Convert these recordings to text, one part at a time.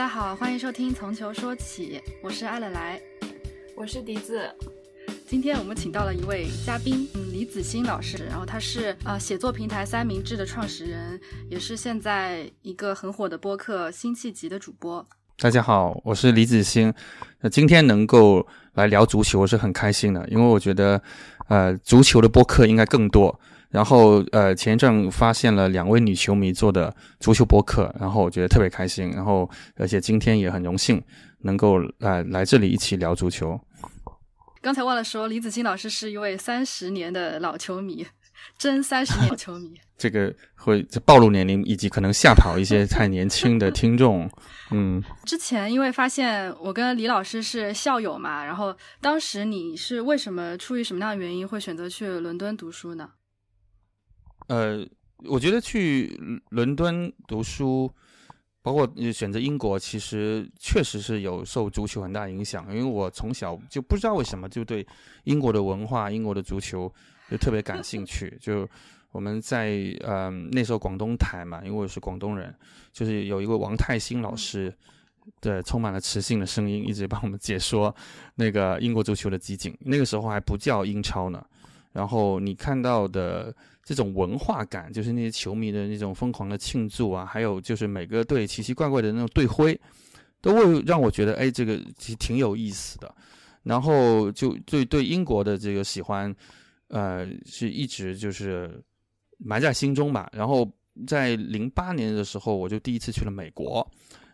家好，欢迎收听《从球说起》，我是艾乐来，我是笛子。今天我们请到了一位嘉宾，嗯，李子欣老师。然后他是呃写作平台三明治的创始人，也是现在一个很火的播客《辛弃疾》的主播。大家好，我是李子欣。那今天能够来聊足球，我是很开心的，因为我觉得，呃，足球的播客应该更多。然后，呃，前一阵发现了两位女球迷做的足球博客，然后我觉得特别开心。然后，而且今天也很荣幸能够来来这里一起聊足球。刚才忘了说，李子清老师是一位三十年的老球迷，真三十年球迷。这个会暴露年龄，以及可能吓跑一些太年轻的听众。嗯，之前因为发现我跟李老师是校友嘛，然后当时你是为什么出于什么样的原因会选择去伦敦读书呢？呃，我觉得去伦敦读书。包括选择英国，其实确实是有受足球很大影响。因为我从小就不知道为什么就对英国的文化、英国的足球就特别感兴趣。就我们在呃那时候广东台嘛，因为我是广东人，就是有一位王泰兴老师的充满了磁性的声音，一直帮我们解说那个英国足球的集锦。那个时候还不叫英超呢。然后你看到的。这种文化感，就是那些球迷的那种疯狂的庆祝啊，还有就是每个队奇奇怪怪的那种队徽，都会让我觉得，哎，这个其实挺有意思的。然后就对对英国的这个喜欢，呃，是一直就是埋在心中吧。然后在零八年的时候，我就第一次去了美国，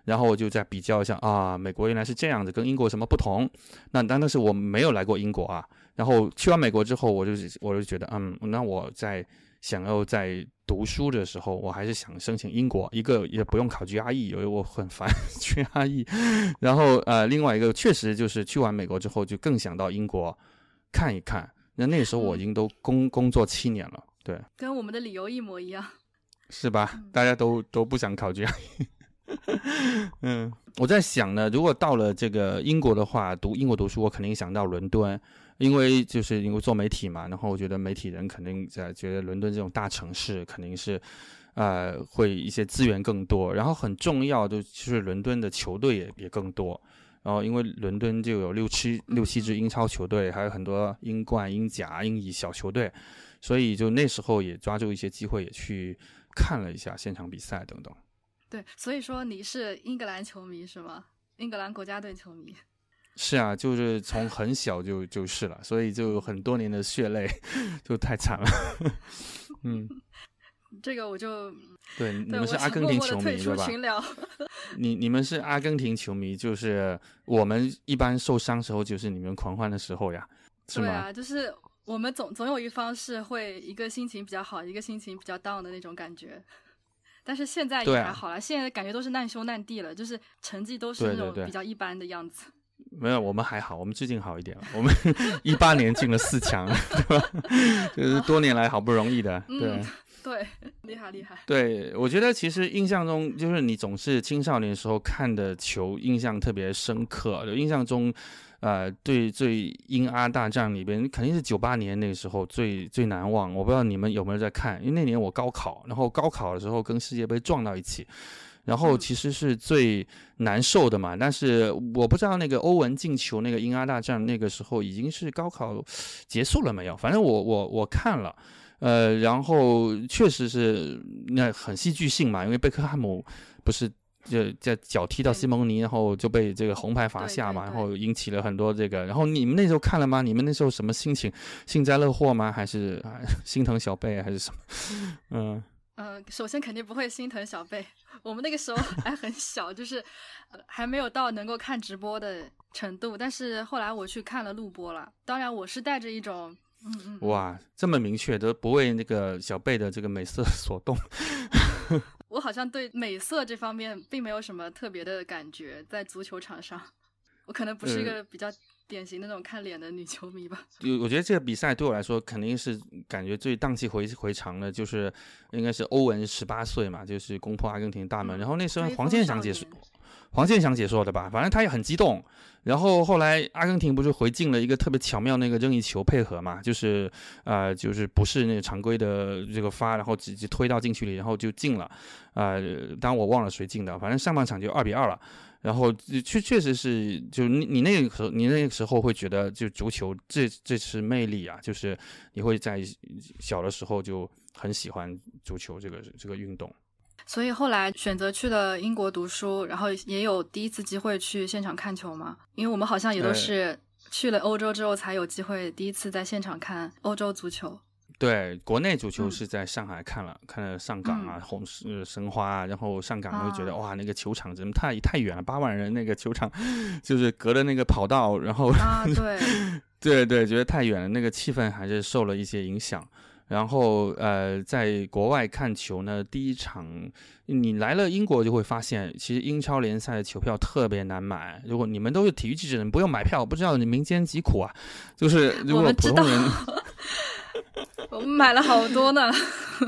然后我就在比较一下啊，美国原来是这样子，跟英国有什么不同？那但但是我没有来过英国啊。然后去完美国之后，我就我就觉得，嗯，那我在想要在读书的时候，我还是想申请英国，一个也不用考 GRE，因为我很烦 GRE。然后呃，另外一个确实就是去完美国之后，就更想到英国看一看。那那时候我已经都工工作七年了，对，跟我们的理由一模一样，是吧？大家都都不想考 GRE。嗯，我在想呢，如果到了这个英国的话，读英国读书，我肯定想到伦敦。因为就是因为做媒体嘛，然后我觉得媒体人肯定在觉得伦敦这种大城市肯定是，呃，会一些资源更多，然后很重要的就是伦敦的球队也也更多，然后因为伦敦就有六七六七支英超球队，还有很多英冠、英甲、英乙小球队，所以就那时候也抓住一些机会也去看了一下现场比赛等等。对，所以说你是英格兰球迷是吗？英格兰国家队球迷。是啊，就是从很小就就是了，所以就很多年的血泪，就太惨了。嗯，这个我就对你们是阿根廷球迷对吧？你你们是阿根廷球迷，就是我们一般受伤时候就是你们狂欢的时候呀，是吗？对啊，就是我们总总有一方是会一个心情比较好，一个心情比较 down 的那种感觉。但是现在也还好了，现在感觉都是难兄难弟了，就是成绩都是那种比较一般的样子。没有，我们还好，我们最近好一点了。我们 一八年进了四强，对吧？就是多年来好不容易的，对 对，厉害厉害。对，我觉得其实印象中，就是你总是青少年时候看的球，印象特别深刻。就印象中，呃，对最英阿大战里边，肯定是九八年那个时候最最难忘。我不知道你们有没有在看，因为那年我高考，然后高考的时候跟世界杯撞到一起。然后其实是最难受的嘛，但是我不知道那个欧文进球那个英阿大战那个时候已经是高考结束了没有？反正我我我看了，呃，然后确实是那很戏剧性嘛，因为贝克汉姆不是就在脚踢到西蒙尼，然后就被这个红牌罚下嘛，然后引起了很多这个。然后你们那时候看了吗？你们那时候什么心情？幸灾乐祸吗？还是 心疼小贝还是什么？嗯。嗯，首先肯定不会心疼小贝，我们那个时候 还很小，就是还没有到能够看直播的程度。但是后来我去看了录播了，当然我是带着一种，嗯嗯，哇，这么明确，都不为那个小贝的这个美色 所动。我好像对美色这方面并没有什么特别的感觉，在足球场上，我可能不是一个比较。典型的那种看脸的女球迷吧。就我觉得这个比赛对我来说肯定是感觉最荡气回回肠的，就是应该是欧文十八岁嘛，就是攻破阿根廷大门。然后那时候黄健翔解说，黄健翔解说的吧，反正他也很激动。然后后来阿根廷不是回进了一个特别巧妙那个任意球配合嘛，就是呃就是不是那个常规的这个发，然后直接推到禁区里，然后就进了。呃，当然我忘了谁进的，反正上半场就二比二了。然后确确实是，就你你那个时候，你那个时候会觉得，就足球这这是魅力啊，就是你会在小的时候就很喜欢足球这个这个运动。所以后来选择去了英国读书，然后也有第一次机会去现场看球嘛。因为我们好像也都是去了欧洲之后才有机会第一次在现场看欧洲足球。对，国内足球是在上海看了，看了上港啊，红呃申花啊，然后上港就觉得哇，那个球场怎么太太远了，八万人那个球场，就是隔着那个跑道，然后啊，对，对对，觉得太远了，那个气氛还是受了一些影响。然后呃，在国外看球呢，第一场你来了英国就会发现，其实英超联赛的球票特别难买。如果你们都是体育记者，不用买票，不知道你民间疾苦啊，就是如果普通人。我们买了好多呢。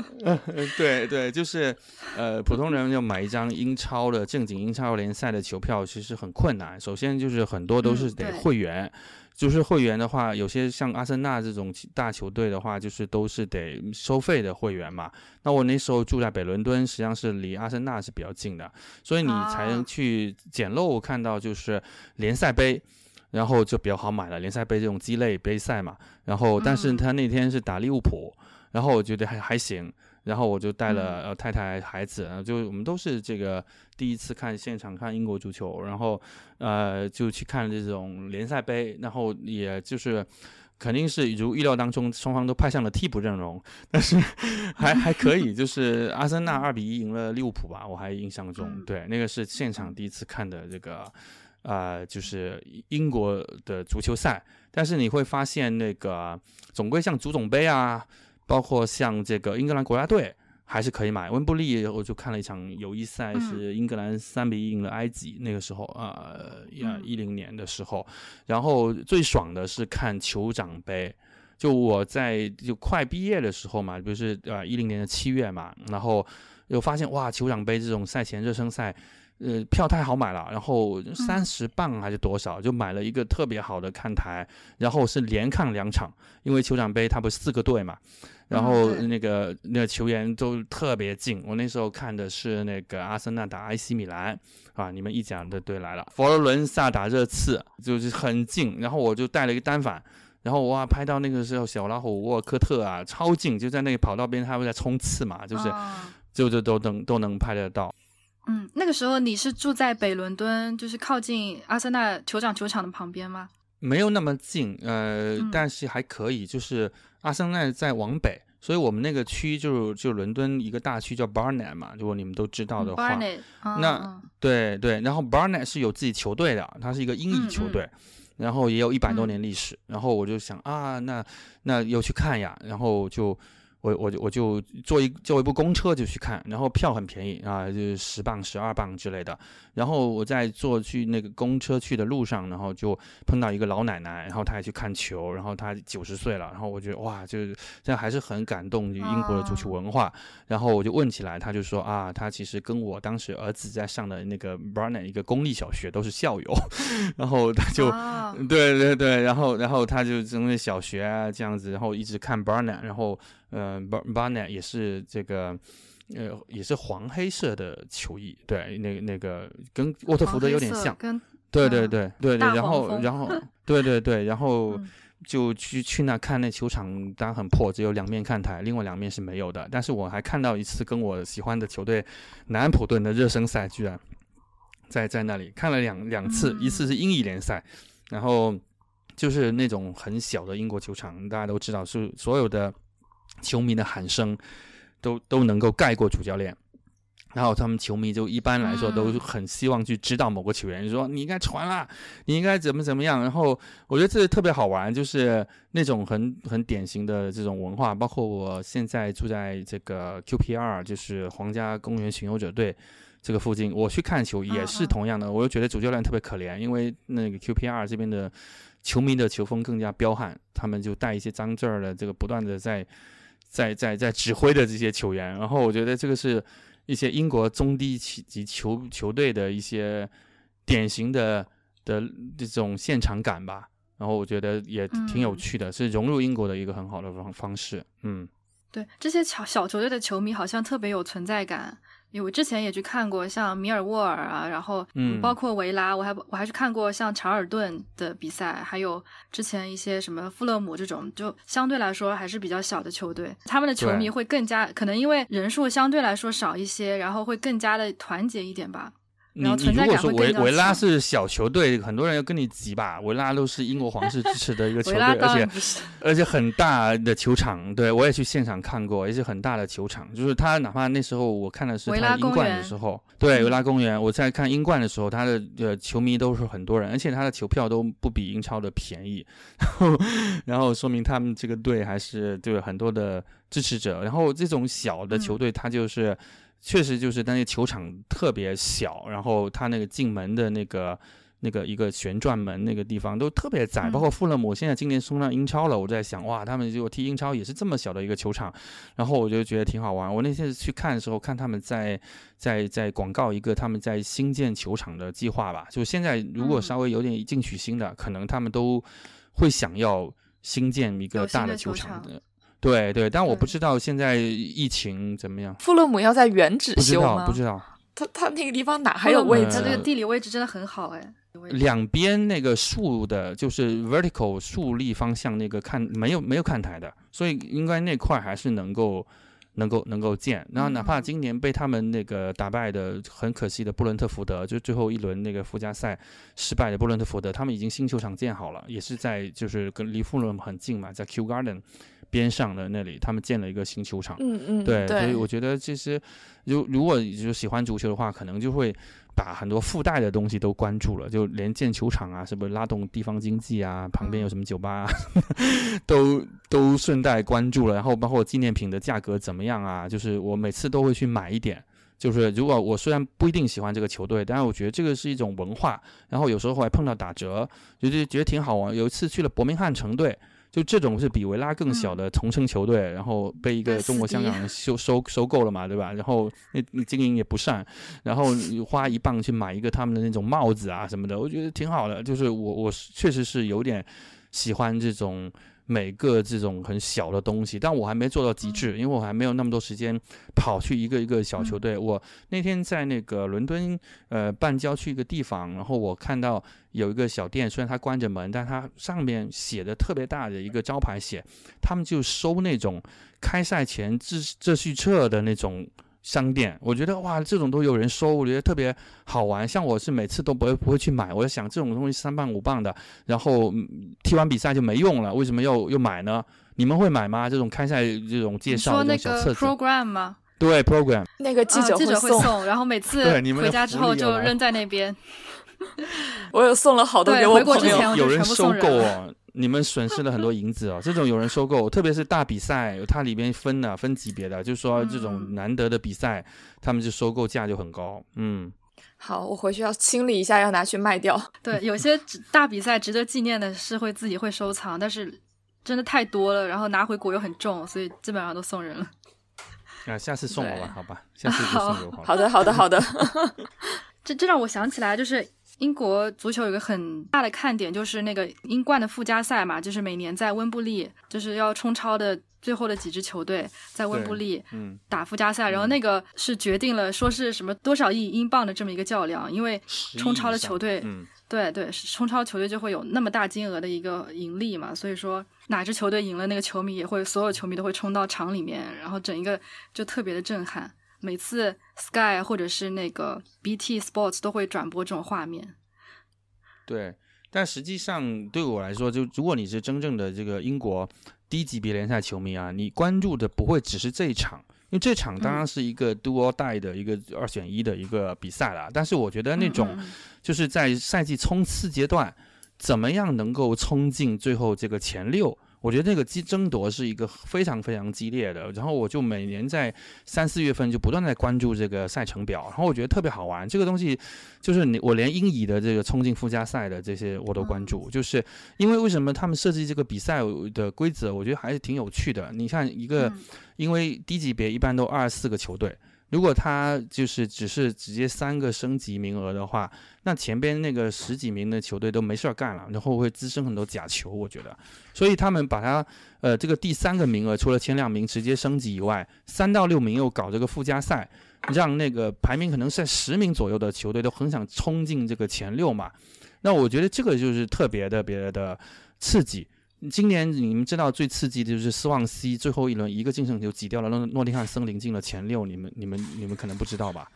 对对，就是，呃，普通人要买一张英超的正经英超联赛的球票，其实很困难。首先就是很多都是得会员，就是会员的话，有些像阿森纳这种大球队的话，就是都是得收费的会员嘛。那我那时候住在北伦敦，实际上是离阿森纳是比较近的，所以你才能去捡漏看到就是联赛杯。然后就比较好买了，联赛杯这种鸡肋杯赛嘛。然后，但是他那天是打利物浦，然后我觉得还还行。然后我就带了呃太太孩子，就我们都是这个第一次看现场看英国足球，然后呃就去看这种联赛杯，然后也就是肯定是如意料当中，双方都派上了替补阵容，但是 还还可以，就 是阿森纳二比一赢了利物浦吧，我还印象中，对，那个是现场第一次看的这个。啊，就是英国的足球赛，但是你会发现那个总归像足总杯啊，包括像这个英格兰国家队还是可以买。温布利我就看了一场友谊赛，是英格兰三比一赢了埃及，那个时候啊，一零年的时候。然后最爽的是看酋长杯，就我在就快毕业的时候嘛，不是呃一零年的七月嘛，然后又发现哇，酋长杯这种赛前热身赛。呃，票太好买了，然后三十磅还是多少，就买了一个特别好的看台，然后是连看两场，因为酋长杯它不是四个队嘛，然后那个那个球员都特别近，我那时候看的是那个阿森纳打埃西米兰啊，你们意甲的队来了，佛罗伦萨打热刺就是很近，然后我就带了一个单反，然后哇拍到那个时候小老虎沃科特啊超近，就在那个跑道边，他会在冲刺嘛，就是就就都能都能拍得到。嗯，那个时候你是住在北伦敦，就是靠近阿森纳酋长球场的旁边吗？没有那么近，呃，但是还可以。就是阿森纳在往北，所以我们那个区就就伦敦一个大区叫 Barnet 嘛，如果你们都知道的话，那对对，然后 Barnet 是有自己球队的，它是一个英乙球队，然后也有一百多年历史。然后我就想啊，那那要去看呀，然后就。我我就我就坐一坐一部公车就去看，然后票很便宜啊，就十磅十二磅之类的。然后我在坐去那个公车去的路上，然后就碰到一个老奶奶，然后她也去看球，然后她九十岁了，然后我觉得哇，就是这还是很感动英国的足球文化。然后我就问起来，她就说啊，她其实跟我当时儿子在上的那个 Barnet 一个公立小学都是校友，然后她就对对对，然后然后她就从那小学啊这样子，然后一直看 Barnet，然后。呃，Barnet 也是这个，呃，也是黄黑色的球衣，对，那那个跟沃特福德有点像，对对对对 对，然后然后对对对，然后就去去那看那球场，当然很破，只有两面看台，另外两面是没有的。但是我还看到一次跟我喜欢的球队南安普顿的热身赛，居然在在那里看了两两次，一次是英乙联赛，然后就是那种很小的英国球场，大家都知道是所有的。球迷的喊声都都能够盖过主教练，然后他们球迷就一般来说都很希望去知道某个球员，说你应该传啦，你应该怎么怎么样。然后我觉得这特别好玩，就是那种很很典型的这种文化。包括我现在住在这个 QPR，就是皇家公园巡游者队这个附近，我去看球也是同样的。我就觉得主教练特别可怜，因为那个 QPR 这边的球迷的球风更加彪悍，他们就带一些脏字儿的，这个不断的在。在在在指挥的这些球员，然后我觉得这个是一些英国中低级球球队的一些典型的的这种现场感吧，然后我觉得也挺有趣的，是融入英国的一个很好的方方式。嗯，对，这些小小球队的球迷好像特别有存在感，我之前也去看过像米尔沃尔啊，然后嗯包括维拉，我还我还去看过像查尔顿的比赛，还有之前一些什么富勒姆这种，就相对来说还是比较小的球队，他们的球迷会更加可能因为人数相对来说少一些，然后会更加的团结一点吧。你你如果说维维拉是小球队，很多人要跟你急吧？维拉都是英国皇室支持的一个球队，而且而且很大的球场，对我也去现场看过，也是很大的球场。就是他哪怕那时候我看的是他英冠的时候，对嗯维拉公园，我在看英冠的时候，他的呃球迷都是很多人，而且他的球票都不比英超的便宜，然后然后说明他们这个队还是对有很多的支持者。然后这种小的球队，他就是。确实就是，但那球场特别小，然后他那个进门的那个那个一个旋转门那个地方都特别窄，嗯包括富勒姆现在今年冲上英超了，我在想哇，他们就踢英超也是这么小的一个球场，然后我就觉得挺好玩。我那天去看的时候，看他们在在在广告一个他们在新建球场的计划吧，就现在如果嗯稍微有点进取心的，可能他们都会想要新建一个大的球场的。对对，但我不知道现在疫情怎么样，富勒姆要在原址不知道修吗？不知道。他他那个地方哪还有位置他？这个地理位置真的很好哎。两边那个竖的，就是 vertical 竖立方向那个看没有没有看台的，所以应该那块还是能够能够能够建。然后哪怕嗯今年被他们那个打败的很可惜的布伦特福德，就最后一轮那个附加赛失败的布伦特福德，他们已经新球场建好了，也是在就是跟离富勒姆很近嘛，在 Q Garden 边上的那里，他们建了一个新球场。嗯嗯，对，所以我觉得其实，如如果就喜欢足球的话，可能就会把很多附带的东西都关注了，就连建球场啊，是不是拉动地方经济啊，旁边有什么酒吧啊，都都顺带关注了。然后包括纪念品的价格怎么样啊，就是我每次都会去买一点。就是如果我虽然不一定喜欢这个球队，但是我觉得这个是一种文化，然后有时候还碰到打折，就就觉得挺好玩。有一次去了伯明翰城队，就这种是比维拉更小的同城球队，然后被一个中国香港人收收收购了嘛，对吧？然后那那经营也不善，然后花一磅去买一个他们的那种帽子啊什么的，我觉得挺好的。就是我我是确实是有点喜欢这种每个这种很小的东西，但我还没做到极致，因为我还没有那么多时间跑去一个一个小球队。我那天在那个伦敦呃半郊区一个地方，然后我看到有一个小店，虽然它关着门，但它上面写的特别大的一个招牌写，他们就收那种开赛前秩秩序册的那种。商店，我觉得哇，这种都有人收，我觉得特别好玩。像我是每次都不会不会去买，我在想这种东西三磅五磅的，然后、嗯踢完比赛就没用了，为什么要又买呢？你们会买吗？这种开赛这种介绍的说那个这种小册子，program 吗？对 program，那个记者啊、记者会送，然后每次 回家之后就扔在那边。我有送了好多对给我朋回国之前友。我就全部有人收送人了购哦，你们损失了很多银子哦。这种有人收购，特别是大比赛，它里边分的分级别的，就是说这种嗯难得的比赛，他们就收购价就很高。嗯，好，我回去要清理一下，要拿去卖掉。对，有些值大比赛值得纪念的是会自己会收藏，但是真的太多了，然后拿回国又很重，所以基本上都送人了。啊，下次送我吧，好吧，下次就送给我好了。好的，好的，好的。这这让我想起来，就是英国足球有个很大的看点，就是那个英冠的附加赛嘛，就是每年在温布利，就是要冲超的最后的几支球队在温布利嗯，打附加赛，然后嗯那个是决定了说是什么多少亿英镑的这么一个较量，因为冲超的球队嗯，对对，是冲超球队就会有那么大金额的一个盈利嘛，所以说哪支球队赢了，那个球迷也会所有球迷都会冲到场里面，然后整一个就特别的震撼。每次 Sky 或者是那个 BT Sports 都会转播这种画面。对。但实际上对我来说，就如果你是真正的这个英国低级别联赛球迷啊，你关注的不会只是这一场，因为这场当然是一个 do or die 的一个二选一的一个比赛了。但是我觉得那种就是在赛季冲刺阶段，怎么样能够冲进最后这个前六？我觉得这个激争夺是一个非常非常激烈的。然后我就每年在三四月份就不断在关注这个赛程表，然后我觉得特别好玩。这个东西就是你我连英乙的这个冲进附加赛的这些我都关注，就是因为为什么他们设计这个比赛的规则，我觉得还是挺有趣的。你看一个，嗯因为低级别一般都二十四个球队。如果他就是只是直接三个升级名额的话，那前边那个十几名的球队都没事儿干了，然后会滋生很多假球，我觉得。所以他们把它呃这个第三个名额除了前两名直接升级以外，三到六名又搞这个附加赛，让那个排名可能在十名左右的球队都很想冲进这个前六嘛。那我觉得这个就是特别特别的刺激。今年你们知道最刺激的就是斯旺西最后一轮一个净胜球挤掉了诺诺丁汉森林进了前六，你们你们你们可能不知道吧？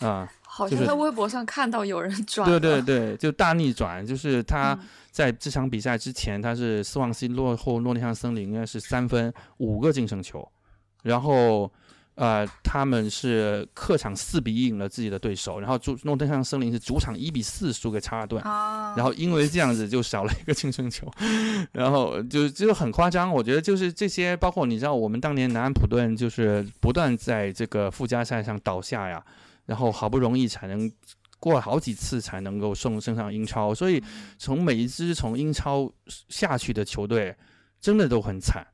啊，好像在微博上看到有人转对了，对对，就大逆转，就是他嗯在这场比赛之前，他是斯旺西落后诺丁汉森林应该是三分五个净胜球，然后呃他们是客场四比一赢了自己的对手，然后主诺丁汉森林是主场一比四输给查尔顿。啊，然后因为这样子就少了一个净胜球，然后就就很夸张。我觉得就是这些，包括你知道我们当年南安普顿就是不断在这个附加赛上倒下呀，然后好不容易才能过了好几次才能够送升上英超，所以从每一支从英超下去的球队真的都很惨，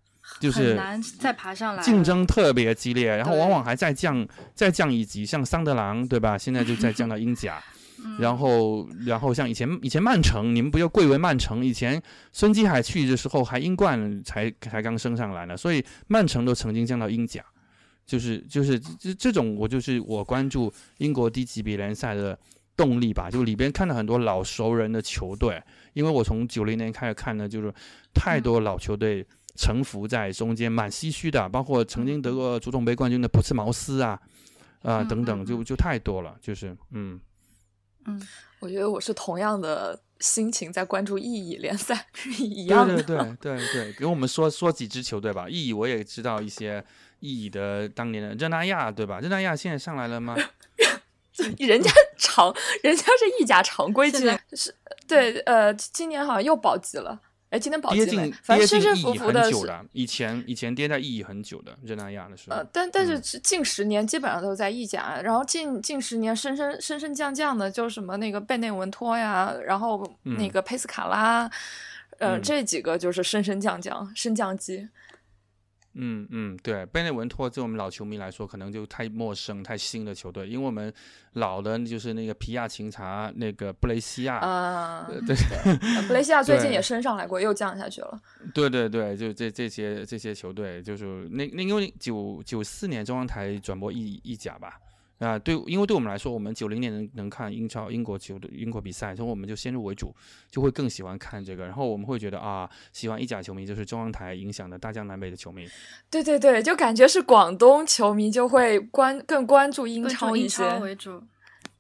就是很难再爬上来，竞争特别激烈，然后往往还再降再降一级，像桑德兰对吧？现在就再降到英甲。嗯，然后，然后像以前以前曼城，你们不就贵为曼城？以前孙继海去的时候，还英冠才才刚升上来呢，所以曼城都曾经降到英甲，就是就是这这种，我就是我关注英国低级别联赛的动力吧，就里边看到很多老熟人的球队，因为我从九零年开始看呢，就是太多老球队沉浮在中间，蛮唏嘘的，包括曾经得过足总杯冠军的普茨茅斯啊，啊、嗯等等，嗯就就太多了，就是嗯。嗯，我觉得我是同样的心情在关注意义联赛一对样的。对对对对，给我们说说几支球队吧。意义我也知道一些意义的当年的热那亚，对吧？热那亚现在上来了吗？人家常，人家是意甲常规军现在，是对，呃，今年好像又保级了。哎，今天保级跌进没？反跌正进意义很久了，以前以前跌在意义很久的热那亚的时候呃，，但但是近十年基本上都在意甲，然后近近十年升升升升降降的，就是什么那个贝内文托呀，然后那嗯个佩斯卡拉，呃，嗯这几个就是升升降降升降机。嗯嗯，对，贝内文托对我们老球迷来说可能就太陌生、太新的球队，因为我们老的就是那个皮亚琴察、那个布雷西亚，啊、呃对呃布雷西亚 最近也升上来过，又降下去了。对对对，就这这些这些球队，就是那那因为九九四年中央台转播意意甲吧，啊，对，因为对我们来说，我们九零年能能看英超英国球的英国比赛，所以我们就先入为主，就会更喜欢看这个，然后我们会觉得啊，喜欢意甲球迷就是中央台影响的大江南北的球迷，对对对，就感觉是广东球迷就会关更关注英超一些。英超为主，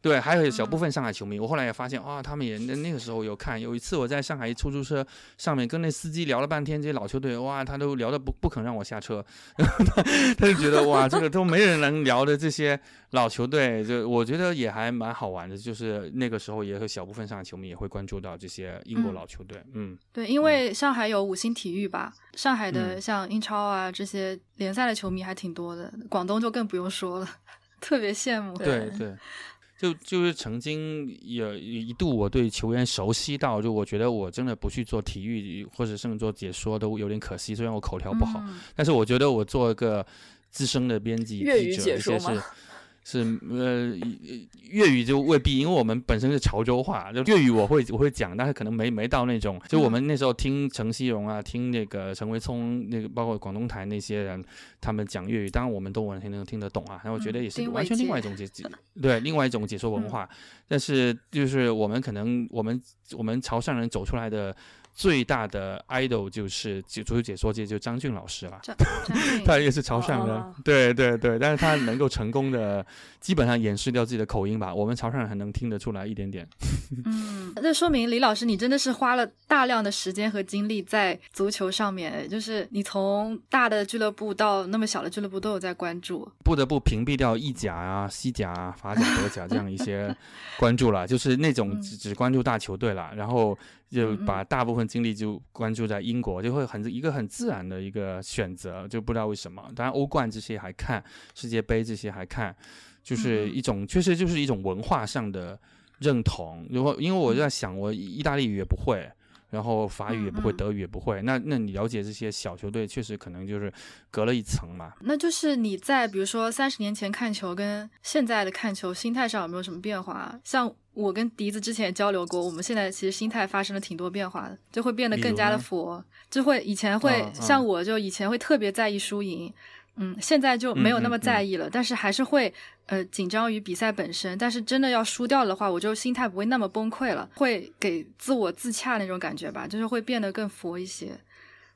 对，还有小嗯部分上海球迷，我后来也发现啊，他们也那那个时候有看。有一次我在上海出租车上面跟那司机聊了半天，这些老球队，哇，他都聊的不不肯让我下车，然后他他就觉得哇，这个都没人能聊的这些老球队，就我觉得也还蛮好玩的。就是那个时候也有小部分上海球迷也会关注到这些英国嗯老球队，嗯对，因为上海有五星体育吧，上海的嗯像英超啊这些联赛的球迷还挺多的，广东就更不用说了，特别羡慕。对对，就就是曾经有一度我对球员熟悉到，就我觉得我真的不去做体育或者甚至做解说都有点可惜，虽然我口条不好。嗯但是我觉得我做一个资深的编辑记者，一些解说吗是是呃粤语就未必，因为我们本身是潮州话，就粤语我会我会讲，但是可能没没到那种，就我们那时候听陈希荣啊，听那个陈维聪，那个包括广东台那些人，他们讲粤语，当然我们都完全能听得懂啊，然后我觉得嗯也是完全另外一种解解对另外一种解说文嗯化，但是就是我们可能我们我们潮汕人走出来的。最大的 idol 就是解足球解说界，就张俊老师了。他也是潮汕人，哦 对对对，但是他能够成功的基本上掩饰掉自己的口音吧，我们潮汕人还能听得出来一点点。嗯，这说明李老师你真的是花了大量的时间和精力在足球上面，就是你从大的俱乐部到那么小的俱乐部都有在关注。不得不屏蔽掉意甲啊、西甲啊、法甲、德甲这样一些关注了，就是那种嗯只只关注大球队了，然后就把大部分精力就关注在英国，就会很一个很自然的一个选择，就不知道为什么。当然欧冠这些还看，世界杯这些还看，就是一种确实就是一种文化上的认同。如果因为我在想，我意大利语也不会。然后法语也不会，嗯嗯德语也不会，那那你了解这些小球队，确实可能就是隔了一层嘛。那就是你在比如说三十年前看球跟现在的看球心态上有没有什么变化？像我跟笛子之前也交流过，我们现在其实心态发生了挺多变化的，就会变得更加的佛，就会以前会、像我就以前会特别在意输赢，嗯，现在就没有那么在意了，但是还是会呃紧张于比赛本身。但是真的要输掉的话，我就心态不会那么崩溃了，会给自我自洽那种感觉吧，就是会变得更佛一些。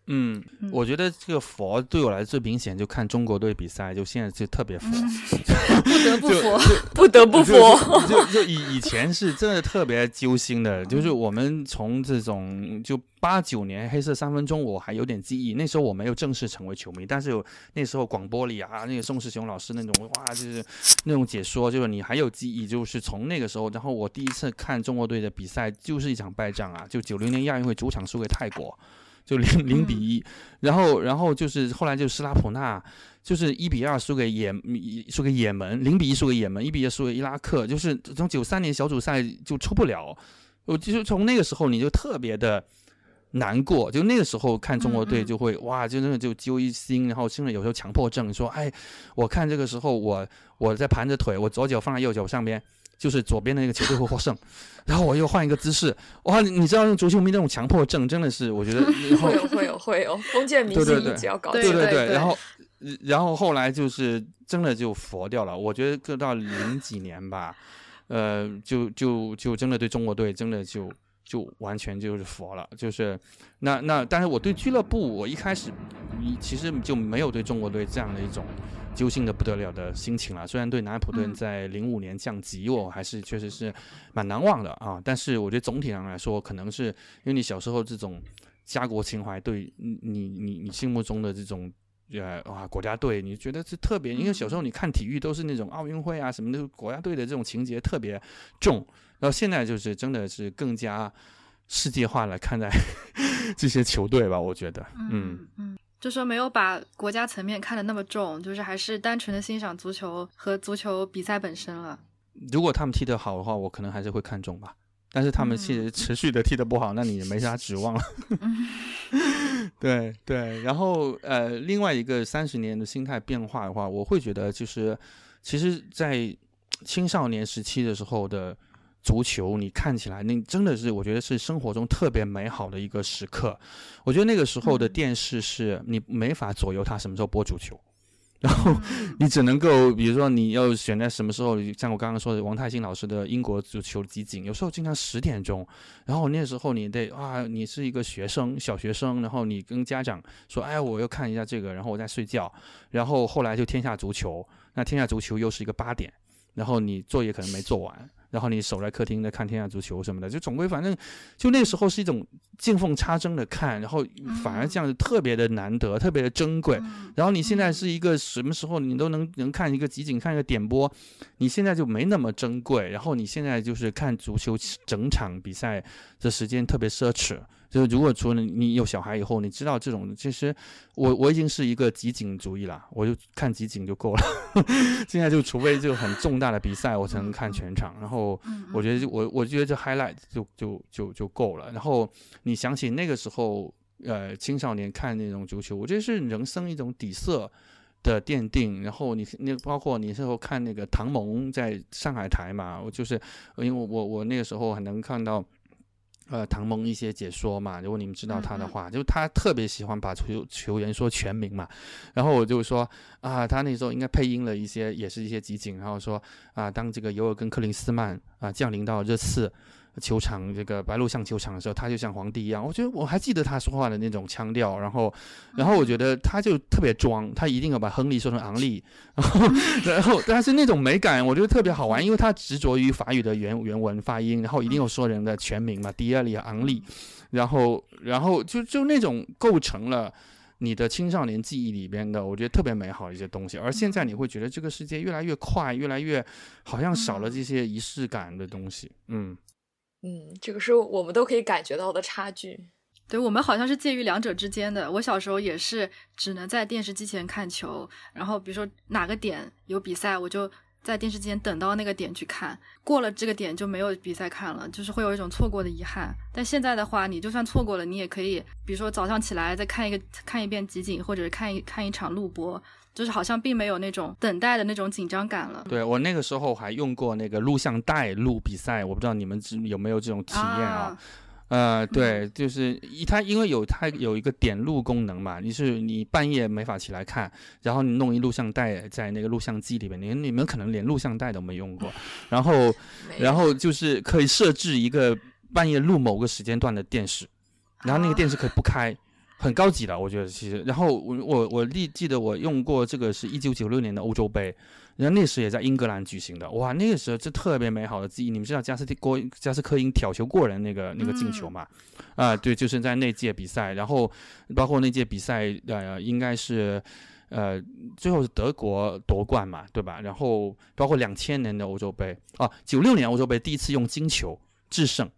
嗯，我觉得这个佛对我来最明显，就看中国队比赛，就现在就特别佛，不得不佛，不得不佛。就就以以前是真的特别揪心的，就是我们从这种就八九年黑色三分钟，我还有点记忆。那时候我没有正式成为球迷，但是有那时候广播里啊，那个宋世雄老师那种哇，就是那种解说，就是你还有记忆，就是从那个时候，然后我第一次看中国队的比赛，就是一场败仗啊，就九零年亚运会主场输给泰国。就零零比一，然后然后就是后来就斯拉普纳，就是一比二输给也输给也门，零比一输给也门，一比二输给伊拉克，就是从九三年小组赛就出不了，我就是从那个时候你就特别的难过，就那个时候看中国队就会哇，就真的就揪一心，然后甚至有时候强迫症，说哎，我看这个时候我我在盘着腿，我左脚放在右脚上边。就是左边的那个球队会获胜，然后我又换一个姿势，哇！你知道用足球迷那种强迫症，真的是我觉得会有会有会有封建迷信一直要搞，对对对，然后然后后来就是真的就佛掉了。我觉得搁到零几年吧，呃，就就就真的对中国队真的就就完全就是佛了。就是那那，但是我对俱乐部，我一开始其实就没有对中国队这样的一种。揪心的不得了的心情了。虽然对南安普顿在零五年降级，我还是确实是蛮难忘的啊。但是我觉得总体上来说，可能是因为你小时候这种家国情怀，对你你你心目中的这种呃啊国家队，你觉得是特别。因为小时候你看体育都是那种奥运会啊什么的，国家队的这种情节特别重。然后现在就是真的是更加世界化来看待 这些球队吧，我觉得，嗯嗯。就说没有把国家层面看得那么重，就是还是单纯的欣赏足球和足球比赛本身了。如果他们踢得好的话，我可能还是会看重吧。但是他们其实持续的踢得不好，那你也没啥指望了。对对，然后呃，另外一个三十年的心态变化的话，我会觉得就是，其实，在青少年时期的时候的。足球，你看起来那真的是，我觉得是生活中特别美好的一个时刻。我觉得那个时候的电视是你没法左右它什么时候播足球，然后你只能够，比如说你要选在什么时候，像我刚刚说的王太兴老师的英国足球集锦，有时候经常十点钟，然后那时候你得啊，你是一个学生，小学生，然后你跟家长说，哎，我要看一下这个，然后我在睡觉，然后后来就天下足球，那天下足球又是一个八点，然后你作业可能没做完。然后你守在客厅在看天下足球什么的，就总归反正，就那时候是一种见缝插针的看，然后反而这样子特别的难得，特别的珍贵。然后你现在是一个什么时候你都能能看一个集锦，看一个点播，你现在就没那么珍贵。然后你现在就是看足球整场比赛的时间特别奢侈。就是如果除了你有小孩以后，你知道这种，其实我我已经是一个集锦主义了，我就看集锦就够了。现在就除非就很重大的比赛，我才能看全场。然后我觉得我我觉得这 highlight 就就就就够了。然后你想起那个时候，呃，青少年看那种足球，我觉得是人生一种底色的奠定。然后你那包括你时候看那个唐蒙在上海台嘛，我就是因为我我我那个时候还能看到。呃，唐蒙一些解说嘛，如果你们知道他的话，就他特别喜欢把球球员说全名嘛，然后我就说啊，他那时候应该配音了一些，也是一些集锦，然后说啊，当这个尤尔根克林斯曼啊降临到热刺。球场这个白鹿巷球场的时候，他就像皇帝一样。我觉得我还记得他说话的那种腔调，然后，然后我觉得他就特别装，他一定要把亨利说成昂利，然后，然后但是那种美感，我觉得特别好玩，因为他执着于法语的原原文发音，然后一定要说人的全名嘛，迪亚里昂利，然后，然后就就那种构成了你的青少年记忆里边的，我觉得特别美好的一些东西。而现在你会觉得这个世界越来越快，越来越好像少了这些仪式感的东西，嗯。嗯，这个是我们都可以感觉到的差距。对我们好像是介于两者之间的。我小时候也是只能在电视机前看球，然后比如说哪个点有比赛，我就在电视机前等到那个点去看。过了这个点就没有比赛看了，就是会有一种错过的遗憾。但现在的话，你就算错过了，你也可以，比如说早上起来再看一个看一遍集锦，或者看一看一场录播。就是好像并没有那种等待的那种紧张感了。对我那个时候还用过那个录像带录比赛，我不知道你们有没有这种体验啊？呃，对，就是一它因为有它有一个点录功能嘛，你是你半夜没法起来看，然后你弄一录像带在那个录像机里面，你你们可能连录像带都没用过，然后然后就是可以设置一个半夜录某个时间段的电视，然后那个电视可以不开。很高级的，我觉得其实，然后我我我记记得我用过这个是一九九六年的欧洲杯，然后那时也在英格兰举行的，哇，那个时候是特别美好的记忆。你们知道加斯蒂郭加斯科因挑球过人那个那个进球嘛？啊，对，就是在那届比赛，然后包括那届比赛，呃，应该是呃最后是德国夺冠嘛，对吧？然后包括两千年的欧洲杯啊，九六年欧洲杯第一次用金球制胜，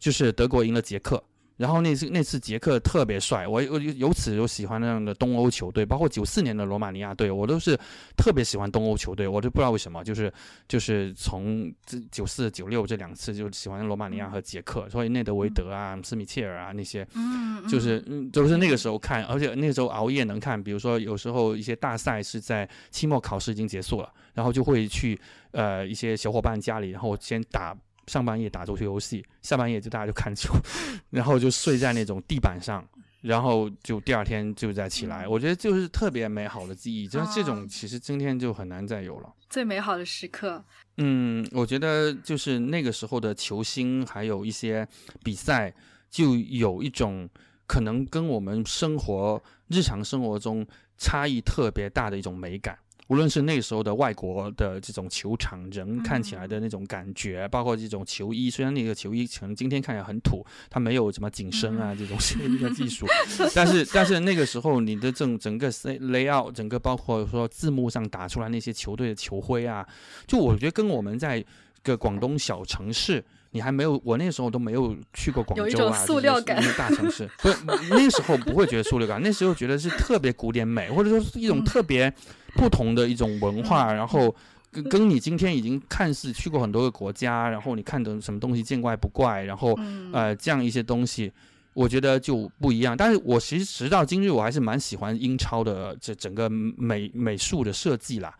就是德国赢了捷克。然后那次那次捷克特别帅，我我由此就喜欢那样的东欧球队，包括九四年的罗马尼亚队，我都是特别喜欢东欧球队，我就不知道为什么，就是就是从这九四九六这两次就喜欢罗马尼亚和捷克，所以内德维德啊、斯米切尔啊那些，嗯，就是嗯都是那个时候看，而且那个时候熬夜能看，比如说有时候一些大赛是在期末考试已经结束了，然后就会去呃一些小伙伴家里，然后先打。上半夜打足球游戏，下半夜就大家就看球，然后就睡在那种地板上，然后就第二天就再起来。我觉得就是特别美好的记忆，就是这种其实今天就很难再有了。最美好的时刻，嗯，我觉得就是那个时候的球星，还有一些比赛，就有一种可能跟我们生活日常生活中差异特别大的一种美感。无论是那时候的外国的这种球场，人看起来的那种感觉，包括这种球衣，虽然那个球衣可能今天看起来很土，它没有什么紧身啊这种新的技术，但是但是那个时候你的整整个 layout，整个包括说字幕上打出来那些球队的球徽啊，就我觉得跟我们在个广东小城市。你还没有，我那时候都没有去过广州啊，塑料感大城市。不，那时候不会觉得塑料感，那时候觉得是特别古典美，或者说是一种特别不同的一种文化。然后跟跟你今天已经看似去过很多个国家，然后你看的什么东西见怪不怪，然后呃这样一些东西，我觉得就不一样。但是我其实直到今日，我还是蛮喜欢英超的这整个美美术的设计啦。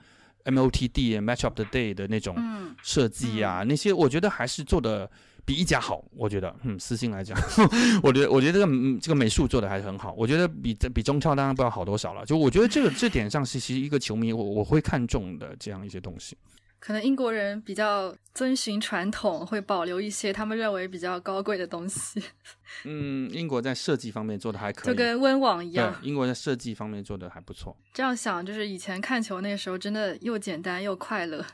MOTD Match up the Day 的那种设计啊，那些我觉得还是做的比一家好。我觉得，嗯，私信来讲，我觉得，我觉得这个这个美术做的还是很好。我觉得比比中超当然不知道好多少了。就我觉得这个这点上是其实一个球迷我我会看重的这样一些东西。可能英国人比较遵循传统，会保留一些他们认为比较高贵的东西。嗯，英国在设计方面做的还可以，就跟温网一样。英国在设计方面做的还不错。这样想，就是以前看球那时候，真的又简单又快乐。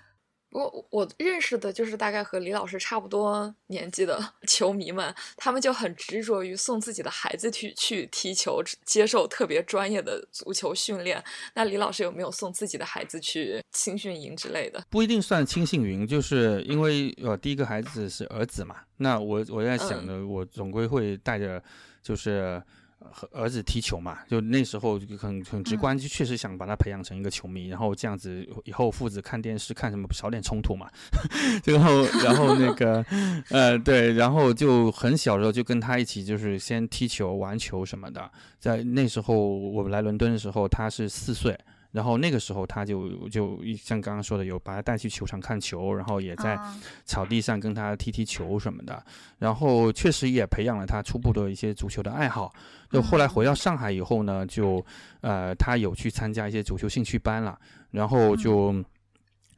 我我认识的就是大概和李老师差不多年纪的 球迷们，他们就很执着于送自己的孩子去去踢球，接受特别专业的足球训练。那李老师有没有送自己的孩子去青训营之类的？不一定算青训营，就是因为呃第一个孩子是儿子嘛，那我我在想呢，我总归会带着就是。和儿子踢球嘛，就那时候很很直观，就确实想把他培养成一个球迷，然后这样子以后父子看电视看什么少点冲突嘛。然后然后那个呃对，然后就很小的时候就跟他一起就是先踢球玩球什么的。在那时候我们来伦敦的时候，他是四岁。然后那个时候他就就像刚刚说的，有把他带去球场看球，然后也在草地上跟他踢踢球什么的。然后确实也培养了他初步的一些足球的爱好。就后来回到上海以后呢，就呃他有去参加一些足球兴趣班了，然后就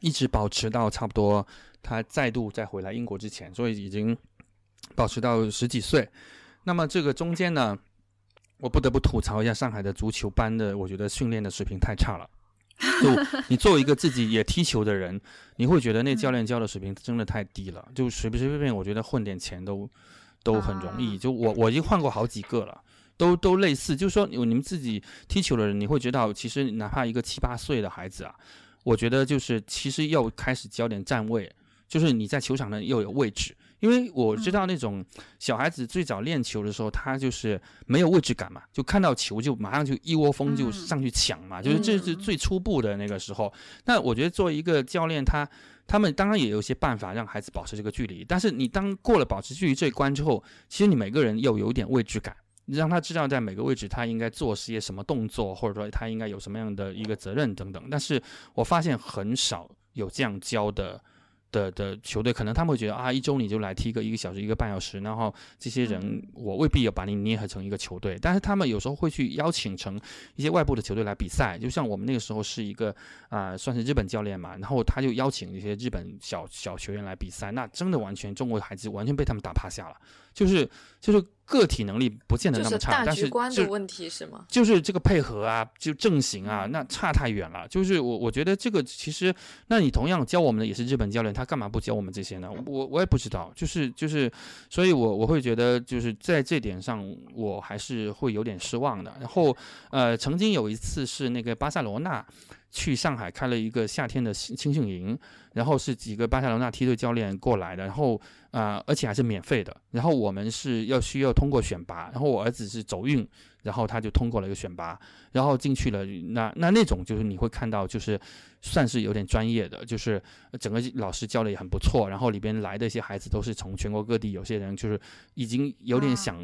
一直保持到差不多他再度再回来英国之前，所以已经保持到十几岁。那么这个中间呢？我不得不吐槽一下上海的足球班的，我觉得训练的水平太差了。就你作为一个自己也踢球的人，你会觉得那教练教的水平真的太低了。就随随便便，我觉得混点钱都都很容易。就我我已经换过好几个了，都都类似。就是说，你们自己踢球的人，你会觉得其实哪怕一个七八岁的孩子啊，我觉得就是其实要开始教点站位，就是你在球场上要有位置。因为我知道那种小孩子最早练球的时候，他就是没有位置感嘛，就看到球就马上就一窝蜂就上去抢嘛，就是这是最初步的那个时候。那我觉得作为一个教练，他他们当然也有一些办法让孩子保持这个距离，但是你当过了保持距离这一关之后，其实你每个人要有一点位置感，让他知道在每个位置他应该做些什么动作，或者说他应该有什么样的一个责任等等。但是我发现很少有这样教的。的的球队，可能他们会觉得啊，一周你就来踢个一个小时、一个半小时，然后这些人我未必要把你捏合成一个球队，但是他们有时候会去邀请成一些外部的球队来比赛，就像我们那个时候是一个啊，算是日本教练嘛，然后他就邀请一些日本小小球员来比赛，那真的完全中国孩子完全被他们打趴下了，就是就是个体能力不见得那么差，但是观的问题是吗？就是这个配合啊，就阵型啊，那差太远了。就是我我觉得这个其实，那你同样教我们的也是日本教练，他干嘛不教我们这些呢？我我也不知道。就是就是，所以我我会觉得就是在这点上，我还是会有点失望的。然后呃，曾经有一次是那个巴塞罗那去上海开了一个夏天的青训营，然后是几个巴塞罗那梯队教练过来的，然后。啊，而且还是免费的。然后我们是要需要通过选拔，然后我儿子是走运，然后他就通过了一个选拔，然后进去了。那那那种就是你会看到，就是算是有点专业的，就是整个老师教的也很不错。然后里边来的一些孩子都是从全国各地，有些人就是已经有点想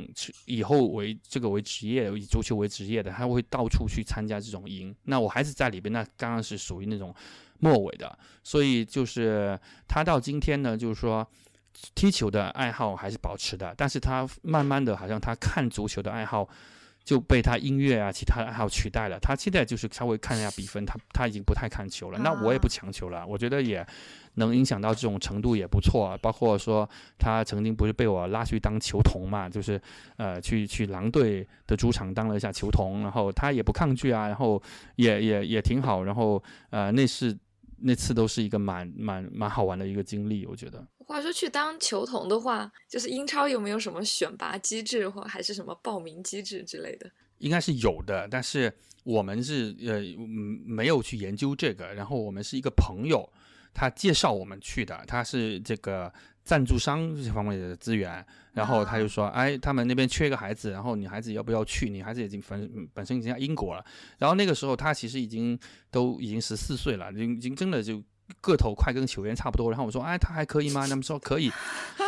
以后为这个为职业，以足球为职业的，他会到处去参加这种营。那我孩子在里边，那刚刚是属于那种末尾的，所以就是他到今天呢，就是说。踢球的爱好还是保持的，但是他慢慢的好像他看足球的爱好就被他音乐啊其他爱好取代了。他现在就是稍微看一下比分，他他已经不太看球了。那我也不强求了，我觉得也能影响到这种程度也不错。包括说他曾经不是被我拉去当球童嘛，就是呃去去狼队的主场当了一下球童，然后他也不抗拒啊，然后也也也挺好。然后呃那是那次都是一个蛮蛮蛮好玩的一个经历，我觉得。话说去当球童的话，就是英超有没有什么选拔机制，或还是什么报名机制之类的？应该是有的，但是我们是呃没有去研究这个。然后我们是一个朋友，他介绍我们去的，他是这个赞助商这方面的资源。然后他就说：“哎，他们那边缺一个孩子，然后你孩子要不要去？你孩子已经本本身已经在英国了。然后那个时候他其实已经都已经十四岁了，已经已经真的就。”个头快跟球员差不多，然后我说，哎，他还可以吗？他们说可以，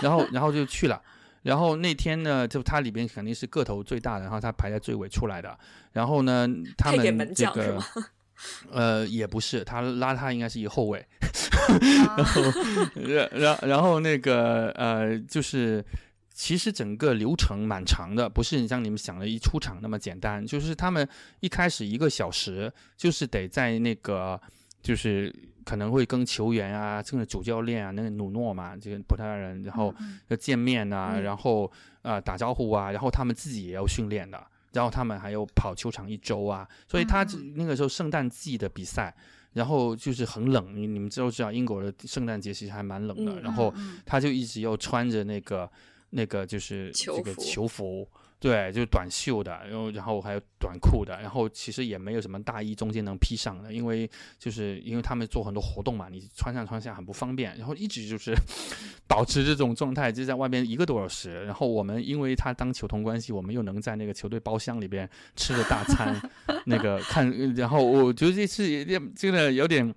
然后 然后就去了。然后那天呢，就他里边肯定是个头最大的，然后他排在最尾出来的。然后呢，他们这个呃也不是，他拉他应该是一个后卫。然后然然然后那个呃，就是其实整个流程蛮长的，不是你像你们想的一出场那么简单。就是他们一开始一个小时，就是得在那个就是。可能会跟球员啊，甚至主教练啊，那个努诺嘛，这个葡萄牙人，然后要见面啊，然后呃打招呼啊，然后他们自己也要训练的，然后他们还要跑球场一周啊，所以他那个时候圣诞季的比赛，然后就是很冷，你你们都知道英国的圣诞节其实还蛮冷的，然后他就一直要穿着那个那个就是这个球服。对，就是短袖的，然后然后还有短裤的，然后其实也没有什么大衣中间能披上的，因为就是因为他们做很多活动嘛，你穿上穿下很不方便，然后一直就是 保持这种状态，就在外边一个多小时。然后我们因为他当球童关系，我们又能在那个球队包厢里边吃着大餐，那个看，然后我觉得这次有点真的有点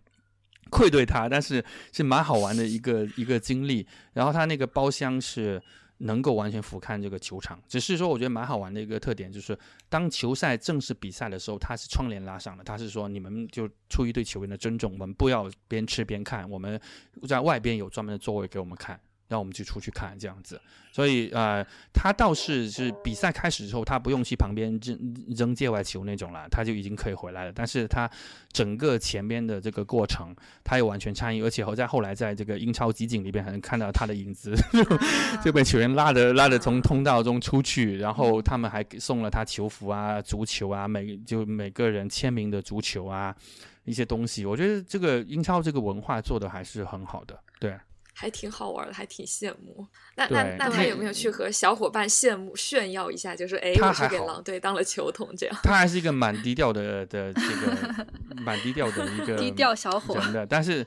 愧对他，但是是蛮好玩的一个一个经历。然后他那个包厢是。能够完全俯瞰这个球场，只是说我觉得蛮好玩的一个特点，就是当球赛正式比赛的时候，他是窗帘拉上的，他是说你们就出于对球员的尊重，我们不要边吃边看，我们在外边有专门的座位给我们看。让我们去出去看这样子，所以呃，他倒是是比赛开始之后，他不用去旁边扔扔界外球那种了，他就已经可以回来了。但是他整个前边的这个过程，他又完全参与，而且在后来在这个英超集锦里边还能看到他的影子，就被球员拉着拉着从通道中出去，然后他们还送了他球服啊、足球啊，每就每个人签名的足球啊一些东西。我觉得这个英超这个文化做的还是很好的，对。还挺好玩的，还挺羡慕。那那那他有没有去和小伙伴羡慕炫耀一下？就是哎，我去给狼队当了球童这样。他还是一个蛮低调的的这个蛮低调的一个 低调小伙。真的，但是，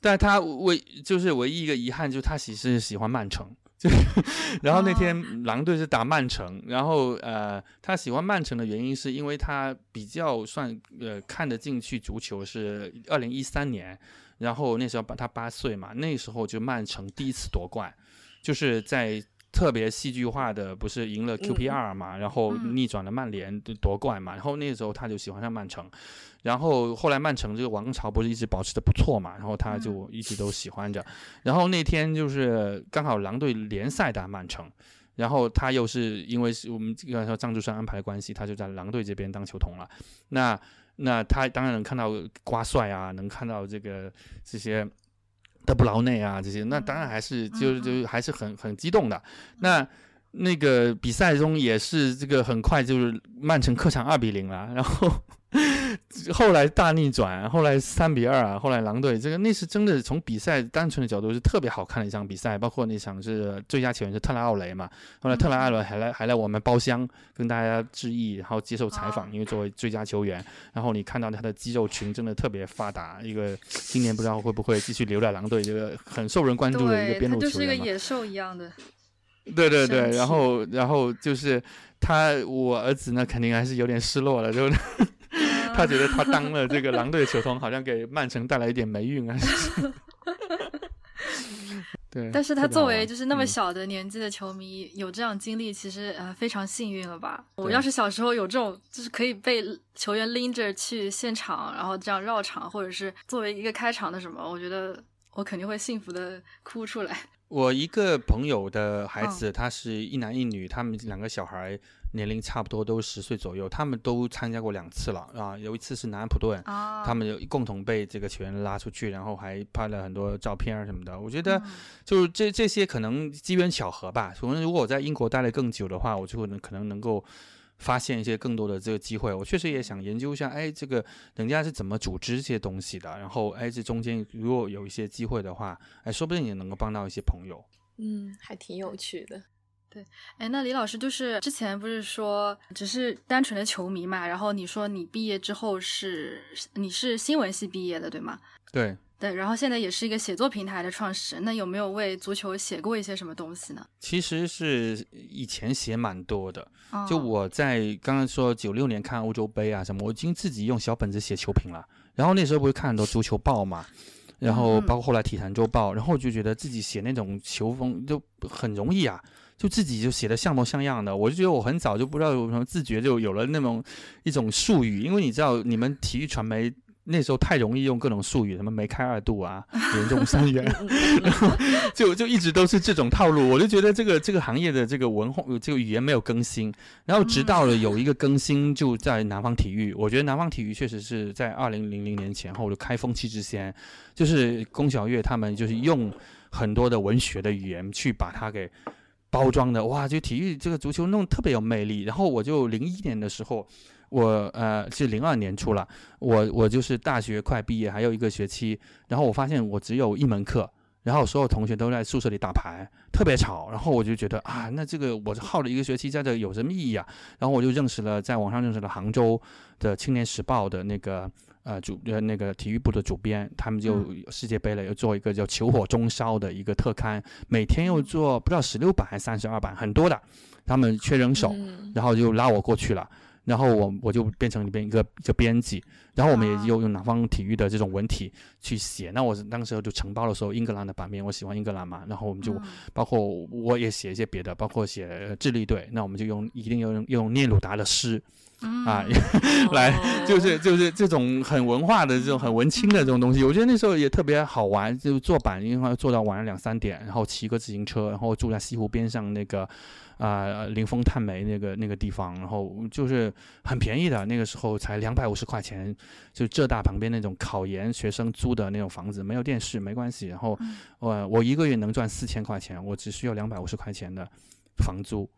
但他唯就是唯一一个遗憾，就是他其实喜欢曼城。就然后那天狼队是打曼城，然后呃，他喜欢曼城的原因是因为他比较算呃看得进去足球，是二零一三年。然后那时候把他八岁嘛，那时候就曼城第一次夺冠，就是在特别戏剧化的，不是赢了 QPR 嘛，然后逆转了曼联夺冠嘛，然后那时候他就喜欢上曼城，然后后来曼城这个王朝不是一直保持的不错嘛，然后他就一直都喜欢着，然后那天就是刚好狼队联赛打曼城，然后他又是因为是我们刚才说赞助商安排的关系，他就在狼队这边当球童了，那那他当然能看到瓜帅啊，能看到这个这些。德布劳内啊，这些那当然还是就就还是很很激动的。那那个比赛中也是这个很快就是曼城客场二比零了，然后。后来大逆转，后来三比二啊，后来狼队这个那是真的从比赛单纯的角度是特别好看的一场比赛，包括那场是最佳球员是特拉奥雷嘛，后来特拉奥雷还来还来我们包厢跟大家致意，然后接受采访，因为作为最佳球员，然后你看到他的肌肉群真的特别发达，一个今年不知道会不会继续留在狼队，这个很受人关注的一个边路球员就是一个野兽一样的。对对对，然后然后就是他我儿子呢肯定还是有点失落了，就。他觉得他当了这个狼队球童，好像给曼城带来一点霉运啊。对，但是他作为就是那么小的年纪的球迷，有这样经历，其实呃非常幸运了吧？我要是小时候有这种，就是可以被球员拎着去现场，然后这样绕场，或者是作为一个开场的什么，我觉得我肯定会幸福的哭出来。我一个朋友的孩子，他是一男一女，他们两个小孩。年龄差不多都十岁左右，他们都参加过两次了啊！有一次是南安普顿，他们有共同被这个球员拉出去，然后还拍了很多照片什么的。我觉得就是这这些可能机缘巧合吧。可能如果我在英国待了更久的话，我就会能可能能够发现一些更多的这个机会。我确实也想研究一下，哎，这个人家是怎么组织这些东西的？然后，哎，这中间如果有一些机会的话，哎，说不定也能够帮到一些朋友。嗯，还挺有趣的。对，哎，那李老师就是之前不是说只是单纯的球迷嘛？然后你说你毕业之后是你是新闻系毕业的，对吗？对对，然后现在也是一个写作平台的创始人。那有没有为足球写过一些什么东西呢？其实是以前写蛮多的，就我在刚刚说九六年看欧洲杯啊什么，我已经自己用小本子写球评了。然后那时候不是看很多足球报嘛，然后包括后来体坛周报，然后就觉得自己写那种球风就很容易啊。就自己就写的像模像样的，我就觉得我很早就不知道有什么自觉，就有了那种一种术语，因为你知道你们体育传媒那时候太容易用各种术语，什么梅开二度啊，严重伤员，然后就就一直都是这种套路，我就觉得这个这个行业的这个文化这个语言没有更新，然后直到了有一个更新，就在南方体育，我觉得南方体育确实是在二零零零年前后就开风气之先，就是龚小月他们就是用很多的文学的语言去把它给。包装的哇，就体育这个足球弄特别有魅力。然后我就零一年的时候，我呃是零二年出了，我我就是大学快毕业还有一个学期，然后我发现我只有一门课，然后所有同学都在宿舍里打牌，特别吵。然后我就觉得啊，那这个我耗了一个学期在这有什么意义啊？然后我就认识了在网上认识了杭州的青年时报的那个。呃，主呃那个体育部的主编，他们就世界杯了，又做一个叫“球火中烧”的一个特刊，每天又做不知道十六版还是三十二版，很多的。他们缺人手，然后就拉我过去了，然后我我就变成里边一个一个编辑，然后我们也又用南方体育的这种文体去写。那我当时候就承包的时候，英格兰的版面，我喜欢英格兰嘛，然后我们就包括我也写一些别的，包括写智利队，那我们就用一定要用用聂鲁达的诗。啊，来就是就是这种很文化的这种很文青的这种东西，我觉得那时候也特别好玩。就坐板，因为坐到晚上两三点，然后骑个自行车，然后住在西湖边上那个啊临风探梅那个那个地方，然后就是很便宜的，那个时候才两百五十块钱，就浙大旁边那种考研学生租的那种房子，没有电视没关系。然后我我一个月能赚四千块钱，我只需要两百五十块钱的房租。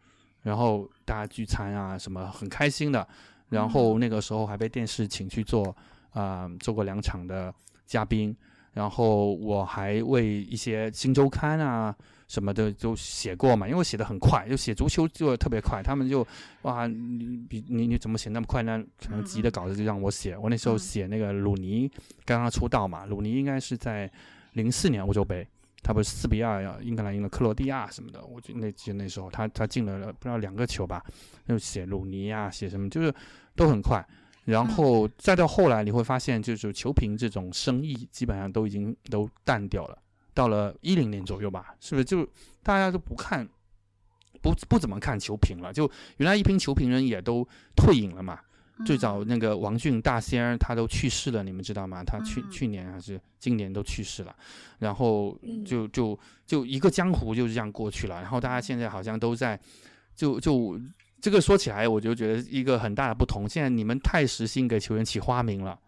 然后大家聚餐啊，什么很开心的。然后那个时候还被电视请去做，啊，做过两场的嘉宾。然后我还为一些新周刊啊什么的都写过嘛，因为我写的很快，就写足球就特别快。他们就哇，你比你你怎么写那么快呢？可能急的稿子就让我写。我那时候写那个鲁尼刚刚出道嘛，鲁尼应该是在零四年欧洲杯。他不是四比二呀，英格兰赢了克罗地亚什么的，我就那就那时候他他进了不知道两个球吧，就写鲁尼啊，写什么就是都很快，然后再到后来你会发现，就是球评这种生意基本上都已经都淡掉了。到了一零年左右吧，是不是就大家都不看不不怎么看球评了，就原来一批球评人也都退隐了嘛。最早那个王俊大仙儿他都去世了，你们知道吗？他去去年还是今年都去世了，然后就就就一个江湖就是这样过去了。然后大家现在好像都在，就就这个说起来，我就觉得一个很大的不同。现在你们太实心给球员起花名了，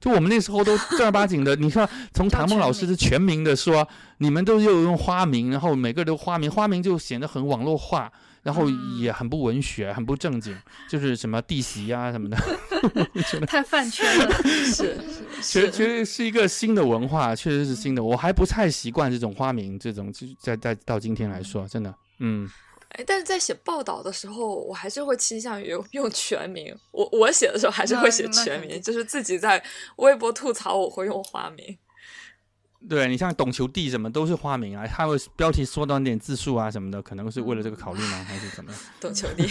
就我们那时候都 正儿八经的。你看，从唐梦老师是全名的说，你们都又用花名，然后每个人都花名，花名就显得很网络化。然后也很不文学，很不正经，就是什么弟媳啊什么的，太饭圈了。是，其实其实是一个新的文化，确实是新的。我还不太习惯这种花名，这种在在到今天来说，真的，嗯。哎，但是在写报道的时候，我还是会倾向于用全名。我我写的时候还是会写全名，就是自己在微博吐槽，我会用花名。对你像懂球帝什么都是花名啊，他会标题缩短点字数啊什么的，可能是为了这个考虑吗？还是怎么样？懂球帝，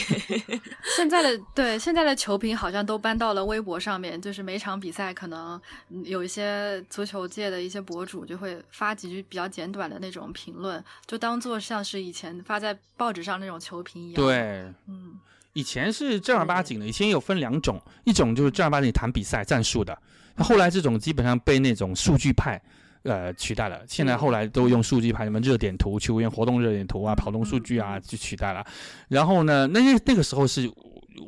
现在的对现在的球评好像都搬到了微博上面，就是每场比赛可能有一些足球界的一些博主就会发几句比较简短的那种评论，就当做像是以前发在报纸上那种球评一样。对，嗯，以前是正儿八经的，以前有分两种，一种就是正儿八经谈比赛战术的，那后来这种基本上被那种数据派。呃，取代了。现在后来都用数据排什么热点图、球员活动热点图啊、跑动数据啊，去取代了。然后呢，那那个时候是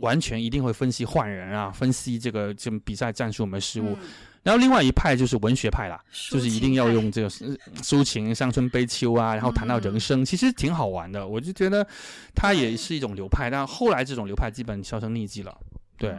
完全一定会分析换人啊，分析这个这比赛战术有没有失误。然后另外一派就是文学派啦，就是一定要用这个抒情、乡村悲秋啊，然后谈到人生，其实挺好玩的。我就觉得它也是一种流派，但后来这种流派基本销声匿迹了。对。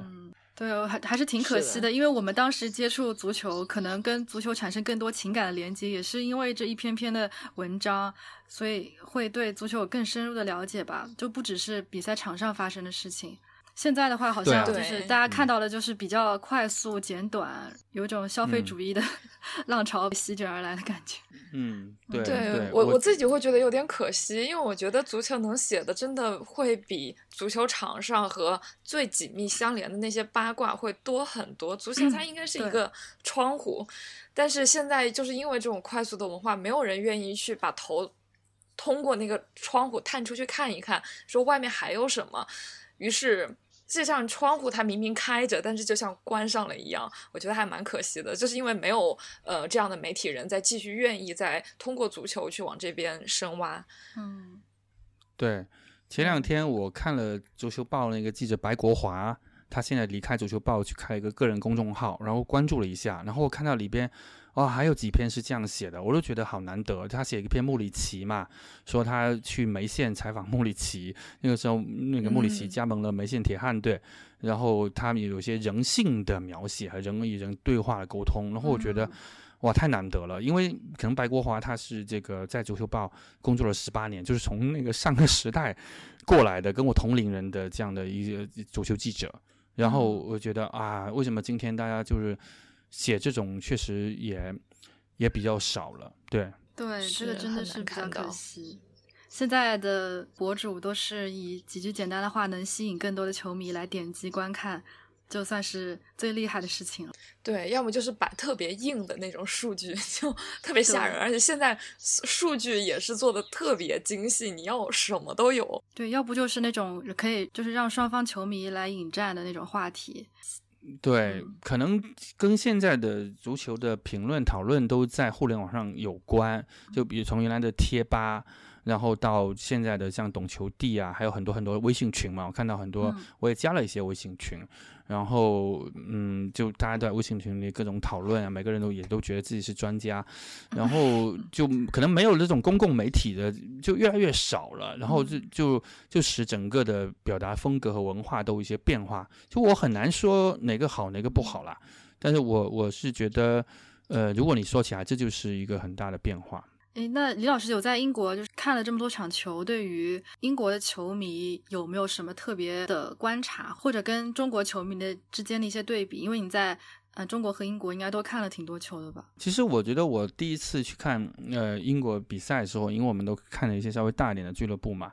对，还还是挺可惜的，因为我们当时接触足球，可能跟足球产生更多情感的连接，也是因为这一篇篇的文章，所以会对足球有更深入的了解吧，就不只是比赛场上发生的事情。现在的话，好像就是大家看到的，就是比较快速、简短，有一种消费主义的 浪潮席卷而来的感觉。嗯，对，对我我自己会觉得有点可惜，因为我觉得足球能写的真的会比足球场上和最紧密相连的那些八卦会多很多。足球它应该是一个窗户，但是现在就是因为这种快速的文化，没有人愿意去把头通过那个窗户探出去看一看，说外面还有什么。于是。这扇窗户它明明开着，但是就像关上了一样，我觉得还蛮可惜的。就是因为没有呃这样的媒体人在继续愿意再通过足球去往这边深挖。嗯，对。前两天我看了足球报那个记者白国华，他现在离开足球报去开一个个人公众号，然后关注了一下，然后我看到里边。哦，还有几篇是这样写的，我都觉得好难得。他写一篇穆里奇嘛，说他去梅县采访穆里奇，那个时候那个穆里奇加盟了梅县铁汉队，然后他们有些人性的描写和人与人对话的沟通，然后我觉得哇，太难得了。因为可能白国华他是这个在足球报工作了十八年，就是从那个上个时代 过来的，跟我同龄人的这样的一些足球记者。然后我觉得啊，为什么今天大家就是。写这种确实也也比较少了，对对，这个真的是比较可惜。现在的博主都是以几句简单的话能吸引更多的球迷来点击观看，就算是最厉害的事情了。对，要么就是摆特别硬的那种数据，就特别吓人，而且现在数据也是做的特别精细，你要什么都有。对，要不就是那种可以就是让双方球迷来引战的那种话题。对，可能跟现在的足球的评论讨论都在互联网上有关。就比如从原来的贴吧，然后到现在的像懂球帝啊，还有很多很多微信群嘛。我看到很多，我也加了一些微信群。然后，嗯，就大家在微信群里各种讨论啊，每个人都也都觉得自己是专家，然后 就可能没有那种公共媒体的就越来越少了，然后就就就使整个的表达风格和文化都有一些变化。就我很难说哪个好哪个不好啦，但是我我是觉得，呃，如果你说起来，这就是一个很大的变化。诶，那李老师有在英国就是看了这么多场球，对于英国的球迷有没有什么特别的观察，或者跟中国球迷的之间的一些对比？因为你在呃中国和英国应该都看了挺多球的吧？其实我觉得我第一次去看呃英国比赛的时候，因为我们都看了一些稍微大一点的俱乐部嘛，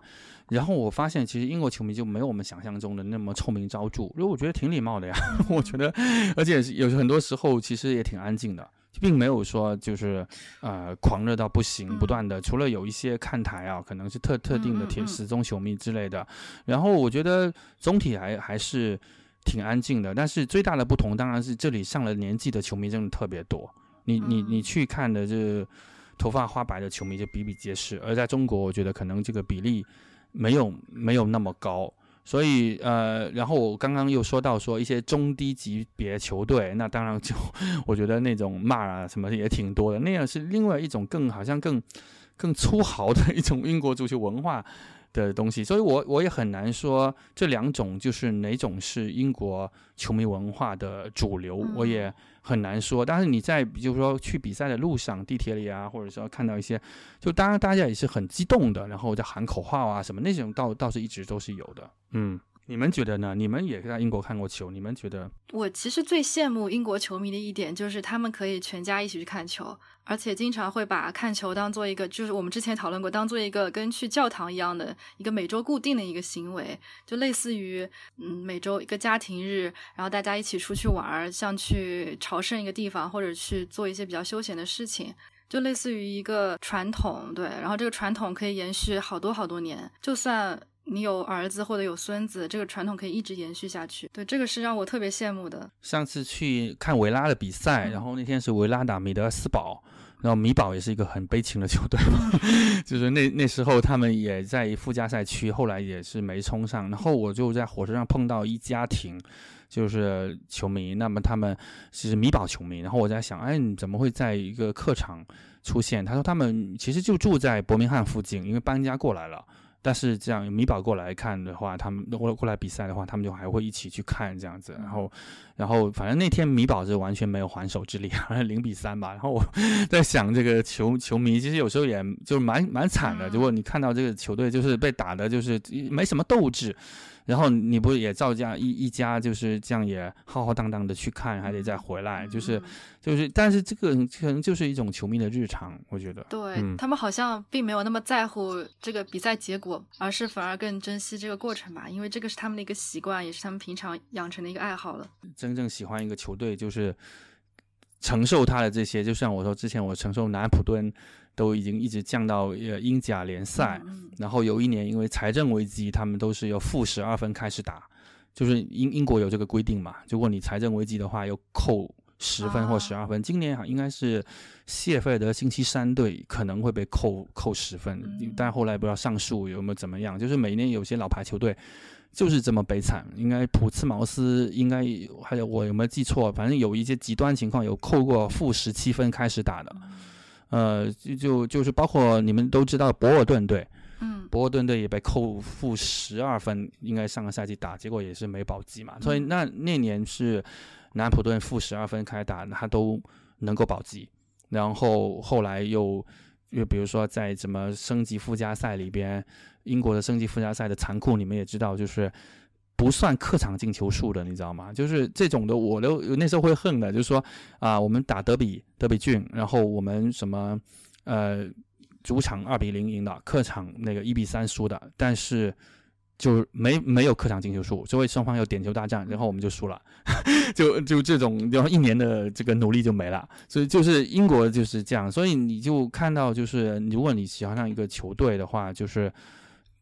然后我发现其实英国球迷就没有我们想象中的那么臭名昭著，因为我觉得挺礼貌的呀，我觉得，而且有很多时候其实也挺安静的。并没有说就是呃狂热到不行，不嗯。断的除了有一些看台啊，可能是特特定的铁嗯嗯嗯。时钟球迷之类的，然后我觉得总体还还是挺安静的，但是最大的不同当然是这里上了年纪的球迷真的特别多，你你你嗯。去看的这头发花白的球迷就比比皆是，而在中国我觉得可能这个比例没有没有那么高。所以呃，然后我刚刚又说到说一些中低级别球队，那当然就我觉得那种骂啊什么也挺多的，那样是另外一种更好像更更粗豪的一种英国足球文化的东西，所以我我也很难说这两种就是哪种是英国球迷文化的主流，我也很难说。但是你在比如说去比赛的路上、地铁里啊，或者说看到一些，就当然大家也是很激动的，然后在喊口号啊什么那种，倒倒是一直都是有的。嗯，你们觉得呢？你们也在英国看过球，你们觉得？我其实最羡慕英国球迷的一点就是他们可以全家一起去看球，而且经常会把看球当做一个，就是我们之前讨论过，当做一个跟去教堂一样的一个每周固定的一个行为，就类似于嗯每周一个家庭日，然后大家一起出去玩儿，像去朝圣一个地方，或者去做一些比较休闲的事情。就类似于一个传统，对，然后这个传统可以延续好多好多年，就算你有儿子或者有孙子，这个传统可以一直延续下去。对，这个是让我特别羡慕的。上次去看维拉的比赛，嗯然后那天是维拉打米德斯堡，然后米堡也是一个很悲情的球队嘛，就是那那时候他们也在附加赛区，后来也是没冲上，然后我就在火车上碰到一家庭。就是球迷，那么他们其实米堡球迷，然后我在想，哎，你怎么会在一个客场出现？他说他们其实就住在伯明翰附近，因为搬家过来了。但是这样米宝过来看的话，他们过过来比赛的话，他们就还会一起去看这样子。然后，然后反正那天米宝是完全没有还手之力，好像零比三吧。然后我 在想，这个球球迷其实有时候也就是蛮蛮惨的。嗯如果你看到这个球队就是被打的，就是没什么斗志。然后你不也照这样一一家就是这样也浩浩荡荡的去看，还得再回来，就是嗯就是，但是这个可能就是一种球迷的日常，我觉得。对、嗯他们好像并没有那么在乎这个比赛结果，而是反而更珍惜这个过程吧，因为这个是他们的一个习惯，也是他们平常养成的一个爱好了。真正喜欢一个球队，就是承受他的这些，就像我说之前我承受南安普顿都已经一直降到呃英甲联赛，嗯然后有一年因为财政危机，他们都是要负十二分开始打，就是英英国有这个规定嘛，如果你财政危机的话，要扣十分或啊十二分。今年好应该是谢菲尔德星期三队可能会被扣扣十分，嗯但后来不知道上诉有没有怎么样，就是每年有些老牌球队。就是这么悲惨，应该普茨茅斯应该还有我有没有记错？反正有一些极端情况，有扣过负十七分开始打的，呃，就就就是包括你们都知道博尔顿队，嗯博尔顿队也被扣负十二分，应该上个赛季打，结果也是没保级嘛。所以嗯那那年是南普顿负十二分开打，他都能够保级。然后后来又又比如说在什么升级附加赛里边，英国的升级附加赛的残酷，你们也知道，就是。不算客场进球数的，你知道吗？就是这种的，我都那时候会恨的，就是说啊，我们打德比德比郡，然后我们什么呃主场二比零赢的，客场那个一比三输的，但是就没没有客场进球数，所以双方有点球大战，然后我们就输了，就就这种，然后一年的这个努力就没了，所以就是英国就是这样，所以你就看到就是如果你喜欢上一个球队的话，就是。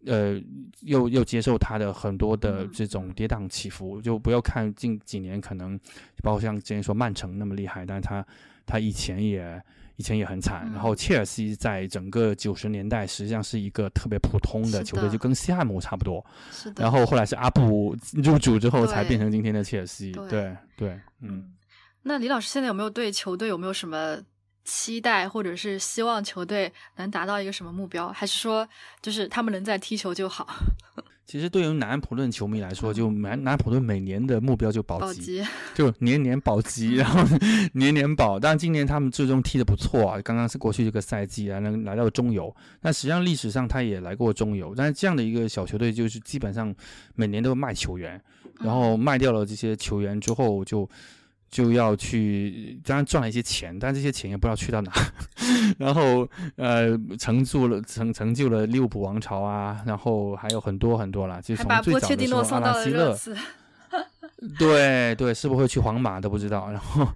呃，又又接受他的很多的嗯这种跌宕起伏，就不要看近几年可能，包括像之前说曼城那么厉害，但是他他以前也以前也很惨。嗯然后切尔西在整个九十年代实际上是一个特别普通的球队，就跟西汉姆差不多。是的。然后后来是阿布入主之后才变成今天的切尔西。对对。嗯，那李老师现在有没有对球队有没有什么期待，或者是希望球队能达到一个什么目标？还是说就是他们能在踢球就好？其实对于南安普顿球迷来说，就南南安普顿每年的目标就保级，就年年保级，然后年年保。但今年他们最终踢得不错啊，刚刚是过去这个赛季啊，能来到中游。那实际上历史上他也来过中游，但是这样的一个小球队，就是基本上每年都卖球员，然后卖掉了这些球员之后就。就要去，当然赚了一些钱，但这些钱也不知道去到哪。然后呃，成就了成成就了利物浦王朝啊，然后还有很多很多啦，就是还把从最早的到了拉希勒。对对，是不会去皇马都不知道。然后，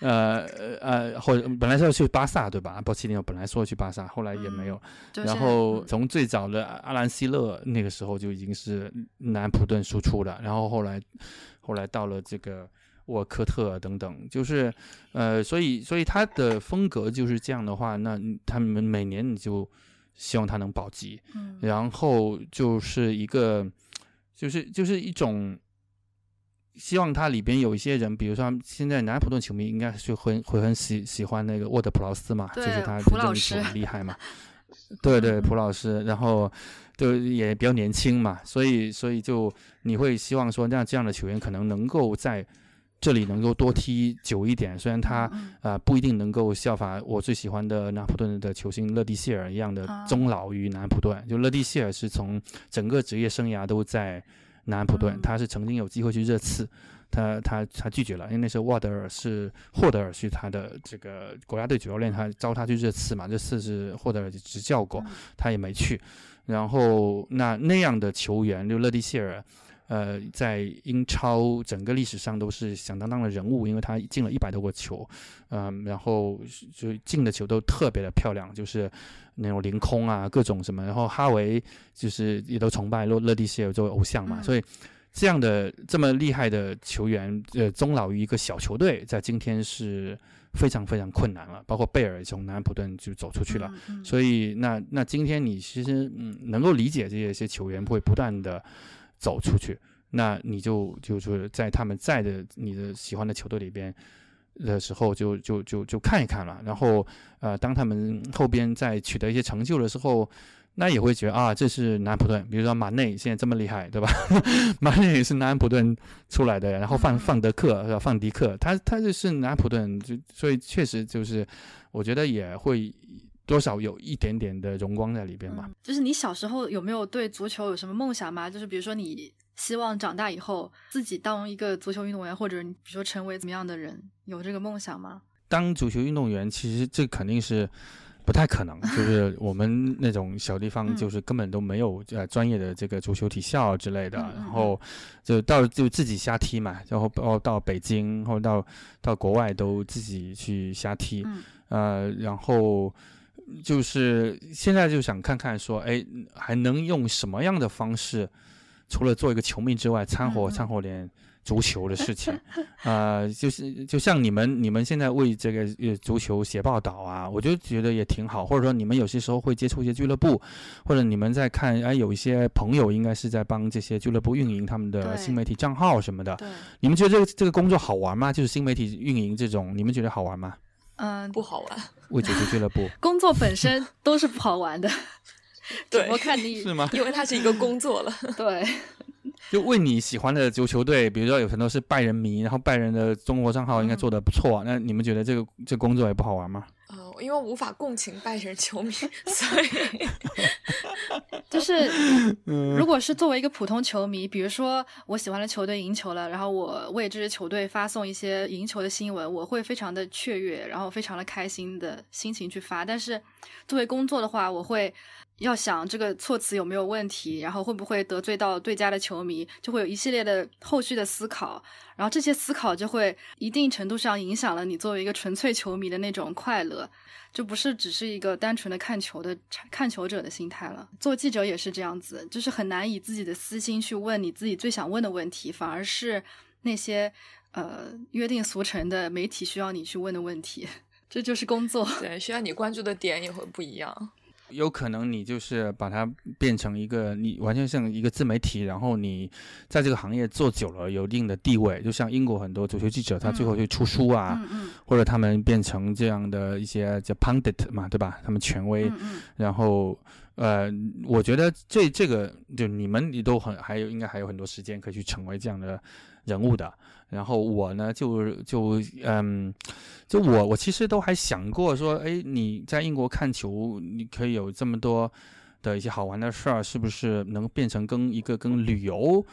呃呃，或者本来是要去巴萨对吧？波切蒂诺本来说要去巴萨，后来也没有。然后从最早的阿兰希勒那个时候就已经是南普顿输出了，然后后来后来到了这个沃科特等等，就是呃，所以所以他的风格就是这样的话，那他们每年你就希望他能保级，然后就是一个就是就是一种。希望他里边有一些人，比如说现在南普顿球迷应该是会会很喜喜欢那个沃德普劳斯嘛，就是他普老师很厉害嘛。对对，普老师，然后就也比较年轻嘛，所以所以就你会希望说，那这样的球员可能能够在这里能够多踢久一点。虽然他啊不一定能够效法我最喜欢的南普顿的球星勒蒂谢尔一样的终老于南普顿，就勒蒂谢尔是从整个职业生涯都在。南安普顿，他是曾经有机会去热刺，他他他拒绝了，因为那时候沃德尔是霍德尔是他的这个国家队主教练，他招他去热刺嘛，热刺是霍德尔执教过，他也没去。然后那那样的球员，就勒蒂谢尔。呃，在英超整个历史上都是响当当的人物，因为他进了一百多个球，嗯，然后就进的球都特别的漂亮，就是那种凌空啊，各种什么。然后哈维就是也都崇拜洛勒蒂谢尔作为偶像嘛，所以这样的这么厉害的球员，呃，终老于一个小球队，在今天是非常非常困难了。包括贝尔从南安普顿就走出去了，所以那那今天你其实嗯能够理解这些些球员会不断的。走出去，那你就就是在他们在的你的喜欢的球队里边的时候，就就就就看一看了。然后，呃，当他们后边在取得一些成就的时候，那也会觉得啊，这是南普顿。比如说马内现在这么厉害，对吧？马内也是南普顿出来的。然后范范德克是吧？范迪克，他他就是南普顿，就所以确实就是，我觉得也会。多少有一点点的荣光在里边嘛？就是你小时候有没有对足球有什么梦想吗？就是比如说你希望长大以后自己当一个足球运动员，或者你比如说成为怎么样的人，有这个梦想吗？当足球运动员，其实这肯定是不太可能。就是我们那种小地方，就是根本都没有呃专业的这个足球体校之类的，然后就到就自己瞎踢嘛，然后到到北京或者到到国外都自己去瞎踢，呃，然后。就是现在就想看看说，哎，还能用什么样的方式，除了做一个球迷之外，掺和掺和点足球的事情，啊，就是就像你们你们现在为这个呃足球写报道啊，我就觉得也挺好。或者说你们有些时候会接触一些俱乐部，或者你们在看，哎，有一些朋友应该是在帮这些俱乐部运营他们的新媒体账号什么的。你们觉得这个这个工作好玩吗？就是新媒体运营这种，你们觉得好玩吗？嗯，不好玩。为足球俱乐部工作本身都是不好玩的，对，我看你是吗？因为它是一个工作了。对，就为你喜欢的足球队，比如说有很多是拜仁迷，然后拜仁的中国账号应该做的不错，那你们觉得这个这工作也不好玩吗？呃，因为无法共情拜仁球迷，所以 就是如果是作为一个普通球迷，比如说我喜欢的球队赢球了，然后我为这支球队发送一些赢球的新闻，我会非常的雀跃，然后非常的开心的心情去发。但是作为工作的话，我会要想这个措辞有没有问题，然后会不会得罪到对家的球迷，就会有一系列的后续的思考。然后这些思考就会一定程度上影响了你作为一个纯粹球迷的那种快乐，就不是只是一个单纯的看球的看球者的心态了。做记者也是这样子，就是很难以自己的私心去问你自己最想问的问题，反而是那些呃约定俗成的媒体需要你去问的问题。这就是工作，对，需要你关注的点也会不一样。有可能你就是把它变成一个你完全像一个自媒体，然后你在这个行业做久了，有一定的地位。就像英国很多足球记者，他最后就出书啊，或者他们变成这样的一些叫 pundit 嘛，对吧？他们权威。然后呃，我觉得这这个就你们你都很还有应该还有很多时间可以去成为这样的人物的。然后我呢，就就嗯，就我我其实都还想过说，哎，你在英国看球，你可以有这么多的一些好玩的事儿，是不是能变成跟一个跟旅游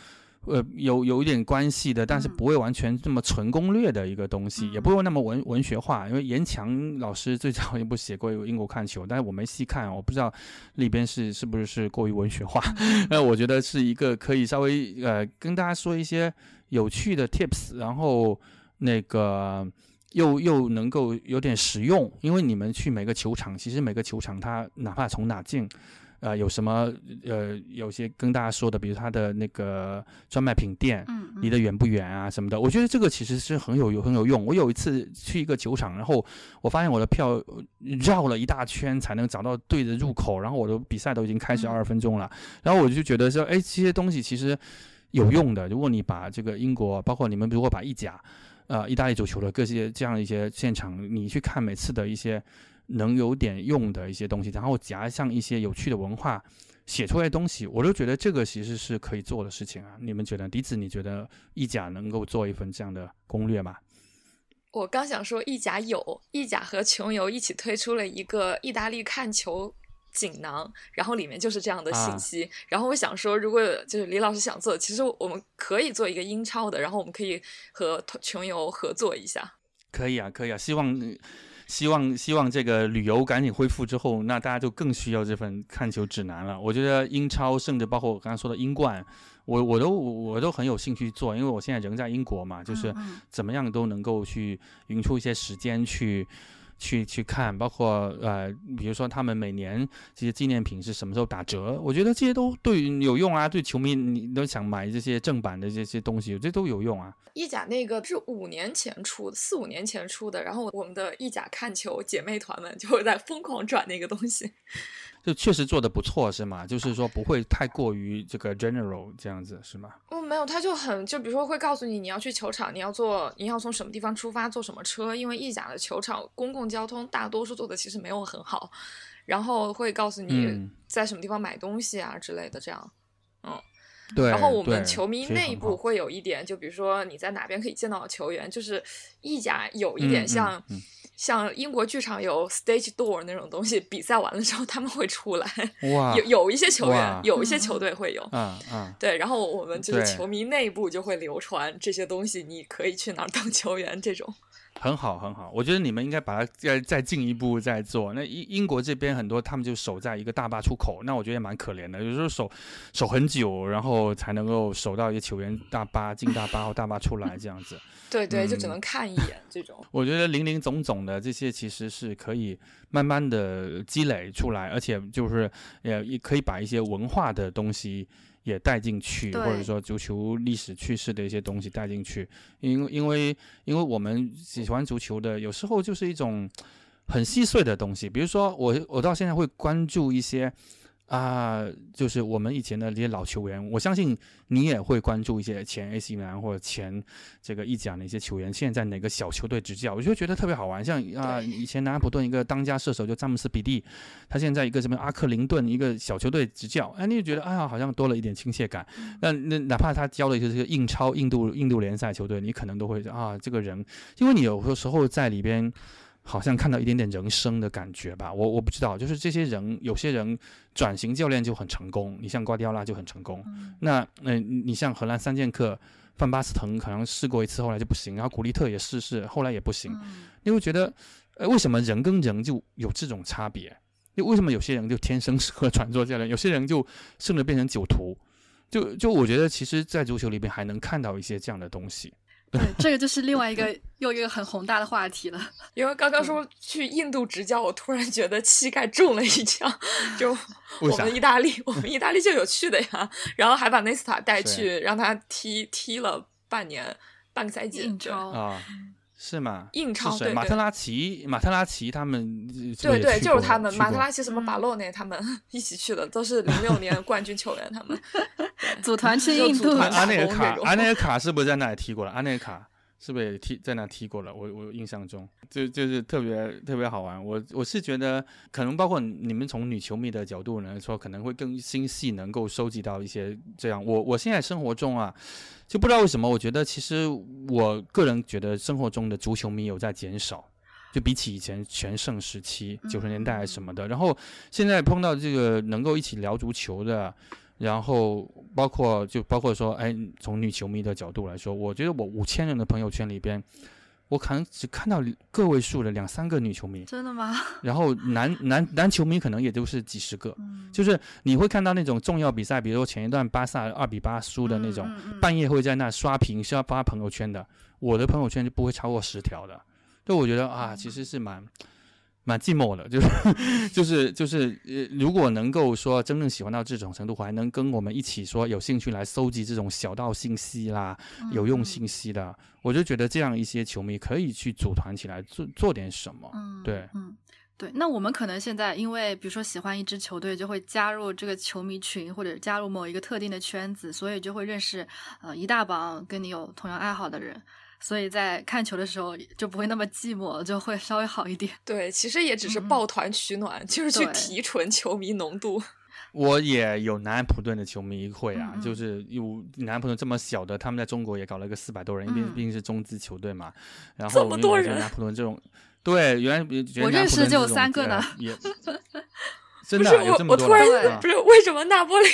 呃，有有一点关系的，但是不会完全这么纯攻略的一个东西，也不会那么文文学化。因为严强老师最早 也不写过英国看球，但是我没细看，我不知道里边是是不是是过于文学化。那我觉得是一个可以稍微呃跟大家说一些有趣的 tips，然后那个又又能够有点实用，因为你们去每个球场，其实每个球场它哪怕从哪进。呃，有什么呃，有些跟大家说的，比如它的那个专卖品店，离得远不远啊什么的？我觉得这个其实是很有有很有用。我有一次去一个球场，然后我发现我的票绕了一大圈才能找到对的入口，然后我的比赛都已经开始二十分钟了，然后我就觉得说，哎，这些东西其实有用的。如果你把这个英国，包括你们如果把意甲，呃，意大利足球的各些这样一些现场，你去看每次的一些。能有点用的一些东西，然后加上一些有趣的文化，写出来东西，我都觉得这个其实是可以做的事情啊。你们觉得？笛子，你觉得意甲能够做一份这样的攻略吗？我刚想说，意甲有，意甲和穷游一起推出了一个意大利看球锦囊，然后里面就是这样的信息。然后我想说，如果就是李老师想做，其实我们可以做一个英超的，然后我们可以和穷游合作一下。可以啊，可以啊，希望。希望希望这个旅游赶紧恢复之后，那大家就更需要这份看球指南了。我觉得英超，甚至包括我刚才说的英冠，我我都我都很有兴趣做，因为我现在人在英国嘛，就是怎么样都能够去匀出一些时间去。去去看，包括呃，比如说他们每年这些纪念品是什么时候打折？我觉得这些都对有用啊，对球迷你都想买这些正版的这些东西，这都有用啊。意甲那个是五年前出的，四五年前出的，然后我们的意甲看球姐妹团们就会在疯狂转那个东西。就确实做的不错，是吗？就是说不会太过于这个 general 这样子，是吗？哦，没有，他就很就比如说会告诉你你要去球场，你要坐你要从什么地方出发，坐什么车，因为意甲的球场公共交通大多数做的其实没有很好，然后会告诉你在什么地方买东西啊之类的，这样，嗯，对。然后我们球迷内部会有一点，就比如说你在哪边可以见到球员，就是意甲有一点像。像英国剧场有 stage door 那种东西，比赛完了之后他们会出来。哇，有有一些球员，有一些球队会有。嗯嗯。对，然后我们就是球迷内部就会流传这些东西，你可以去哪儿当球员这种。很好，很好。我觉得你们应该把它再再进一步再做。那英英国这边很多，他们就守在一个大巴出口，那我觉得也蛮可怜的。有时候守守很久，然后才能够守到一个球员大巴进大巴或大巴出来这样子。对对，就只能看一眼这种。我觉得零零总总的这些其实是可以慢慢的积累出来，而且就是也也可以把一些文化的东西。也带进去，或者说足球历史趣事的一些东西带进去，因因为因为我们喜欢足球的，有时候就是一种很细碎的东西，比如说我我到现在会关注一些。啊，就是我们以前的这些老球员，我相信你也会关注一些前 AC 米兰或者前这个意甲的一些球员，现在哪个小球队执教，我就觉得特别好玩。像啊，以前南安普顿一个当家射手就詹姆斯比利，他现在一个什么阿克林顿一个小球队执教，哎，你就觉得哎呀，好像多了一点亲切感。那那哪怕他教的就是这个印超印度印度联赛球队，你可能都会啊，这个人，因为你有的时候在里边。好像看到一点点人生的感觉吧，我我不知道，就是这些人，有些人转型教练就很成功，你像瓜迪奥拉就很成功，那那你像荷兰三剑客范巴斯滕可能试过一次，后来就不行，然后古利特也试试，后来也不行，你会觉得，呃，为什么人跟人就有这种差别？就为什么有些人就天生适合转做教练，有些人就甚至变成酒徒？就就我觉得，其实，在足球里边还能看到一些这样的东西。对，这个就是另外一个又一个很宏大的话题了。因为刚刚说去印度执教，我突然觉得膝盖中了一枪。就我们意大利，我们意大利就有去的呀，然后还把内斯塔带去，让他踢踢了半年半个赛季。啊。是吗？印超对马特拉齐，马特拉齐他们对对，就是他们马特拉齐什么巴洛内他们 一起去的，都是零六年冠军球员，他们 组团去印度。阿内尔卡，阿内尔卡是不是在那里踢过了？阿内尔卡。是不是也踢在那踢过了？我我印象中就就是特别特别好玩。我我是觉得可能包括你们从女球迷的角度来说，可能会更心细，能够收集到一些这样。我我现在生活中啊，就不知道为什么，我觉得其实我个人觉得生活中的足球迷有在减少，就比起以前全盛时期九十年代什么的。然后现在碰到这个能够一起聊足球的。然后包括就包括说，哎，从女球迷的角度来说，我觉得我五千人的朋友圈里边，我可能只看到个位数的两三个女球迷，真的吗？然后男 男男球迷可能也都是几十个，嗯。就是你会看到那种重要比赛，比如说前一段巴萨二比八输的那种，嗯嗯嗯。半夜会在那刷屏是要发朋友圈的，我的朋友圈就不会超过十条的。就我觉得啊，其实是蛮蛮寂寞的，就是 就是就是呃，如果能够说真正喜欢到这种程度，还能跟我们一起说有兴趣来搜集这种小道信息啦、有用信息的，我就觉得这样一些球迷可以去组团起来做做点什么。嗯，对嗯，对。那我们可能现在因为比如说喜欢一支球队，就会加入这个球迷群，或者加入某一个特定的圈子，所以就会认识呃一大帮跟你有同样爱好的人，所以在看球的时候就不会那么寂寞，就会稍微好一点。对，其实也只是抱团取暖，就是去提纯球迷浓度。我也有南安普顿的球迷会啊，嗯嗯就是有南安普顿这么小的，他们在中国也搞了个四百多人，因为嗯毕竟是中资球队嘛。然后因为我觉得么多人南安普顿这种，对，原来我认识就有三个呢呃也 真不是的啊有这，么我我突然啊不是为什么那不勒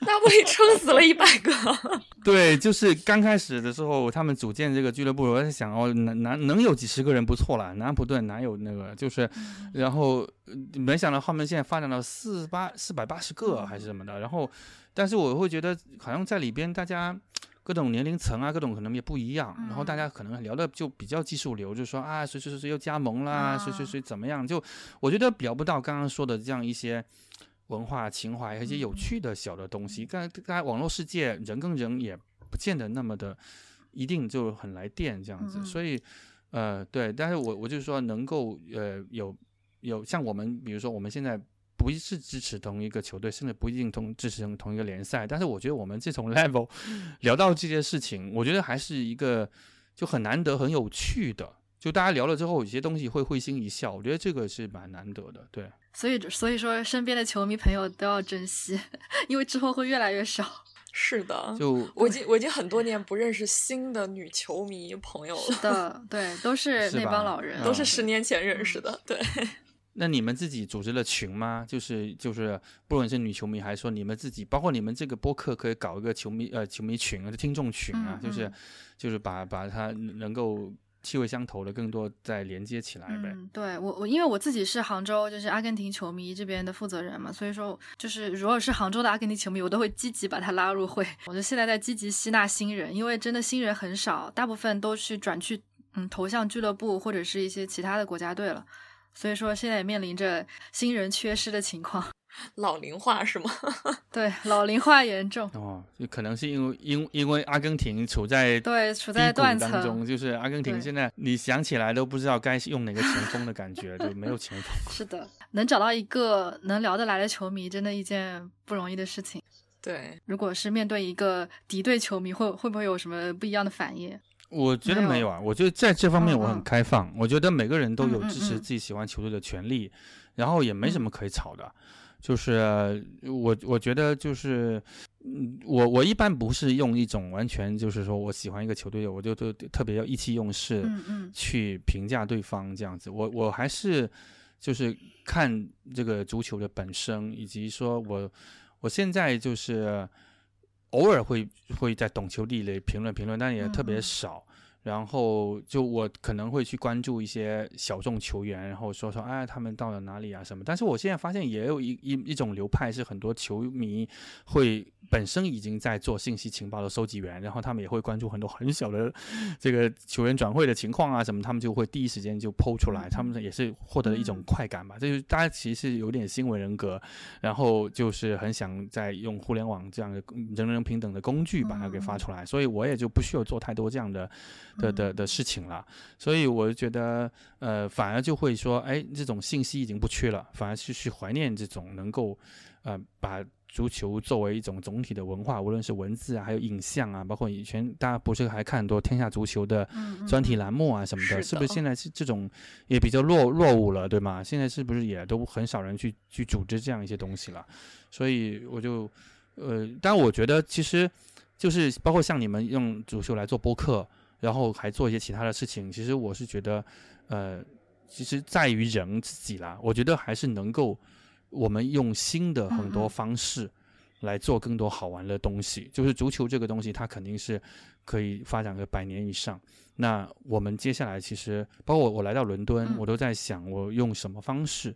那不勒撑死了一百个？对，就是刚开始的时候，他们组建这个俱乐部，我在想哦，能能能有几十个人不错了，南安普顿哪有那个就是，然后呃没想到后面现在发展到四八四百八十个还是什么的，然后，但是我会觉得好像在里边大家。各种年龄层啊，各种可能也不一样，然后大家可能聊的就比较技术流，就说啊，谁谁谁谁又加盟啦，谁谁谁怎么样，就我觉得聊不到刚刚说的这样一些文化情怀和一些有趣的小的东西。刚刚才网络世界人跟人也不见得那么的一定就很来电这样子，所以呃对，但是我我就是说能够呃有有像我们比如说我们现在。不是支持同一个球队，甚至不一定同支持同同一个联赛，但是我觉得我们这种 level 聊到这些事情，我觉得还是一个就很难得、很有趣的。就大家聊了之后，有些东西会会心一笑，我觉得这个是蛮难得的。对，所以所以说身边的球迷朋友都要珍惜，因为之后会越来越少。是的，就我已经我已经很多年不认识新的女球迷朋友是了，的，对，都是那帮老人，嗯都是十年前认识的。对，那你们自己组织了群吗？就是就是，不论是女球迷，还是说你们自己，包括你们这个播客，可以搞一个球迷呃球迷群啊，听众群啊，嗯就是嗯就是把把它能够气味相投的更多再连接起来呗。嗯，对我我因为我自己是杭州就是阿根廷球迷这边的负责人嘛，所以说就是如果是杭州的阿根廷球迷，我都会积极把他拉入会。我就现在在积极吸纳新人，因为真的新人很少，大部分都去转去嗯投向俱乐部或者是一些其他的国家队了。所以说现在也面临着新人缺失的情况，老龄化是吗？对老龄化严重，哦，就可能是因为因因为阿根廷处在对处在断当中，就是阿根廷现在你想起来都不知道该用哪个前锋的感觉，就没有前锋。是的，能找到一个能聊得来的球迷，真的一件不容易的事情。对，如果是面对一个敌对球迷，会会不会有什么不一样的反应？我觉得没有啊，我觉得在这方面嗯我很嗯开放，我觉得每个人都有支持嗯自己喜欢球队的权利，然后也没什嗯么可以吵的。就是我我觉得就是，嗯，我我一般不是用一种完全就是说我喜欢一个球队，我就就特别要意气用事嗯嗯去评价对方这样子。我我还是就是看这个足球的本身，以及说我我现在就是偶尔会会在懂球帝里评论评论，但也特别少。然后就我可能会去关注一些小众球员，然后说说哎他们到了哪里啊什么。但是我现在发现也有一一一种流派是很多球迷会本身已经在做信息情报的收集员，然后他们也会关注很多很小的这个球员转会的情况啊什么，他们就会第一时间就抛出来，他们也是获得了一种嗯快感吧。这就是大家其实有点新闻人格，然后就是很想在用互联网这样的人人平等的工具把它给发出来，所以我也就不需要做太多这样的的的的事情了。所以我就觉得，呃，反而就会说，哎，这种信息已经不缺了，反而是去怀念这种能够，呃，把足球作为一种总体的文化，无论是文字啊，还有影像啊，包括以前大家不是还看很多天下足球的嗯，专题栏目啊什么的，是的是不是现在是这种也比较落落伍了，对吗？现在是不是也都很少人去去组织这样一些东西了？所以我就，呃，但我觉得其实就是包括像你们用足球来做播客，然后还做一些其他的事情，其实我是觉得，呃，其实在于人自己啦。我觉得还是能够我们用新的很多方式来做更多好玩的东西。就是足球这个东西，它肯定是可以发展个百年以上。那我们接下来其实，包括我来到伦敦，嗯我都在想我用什么方式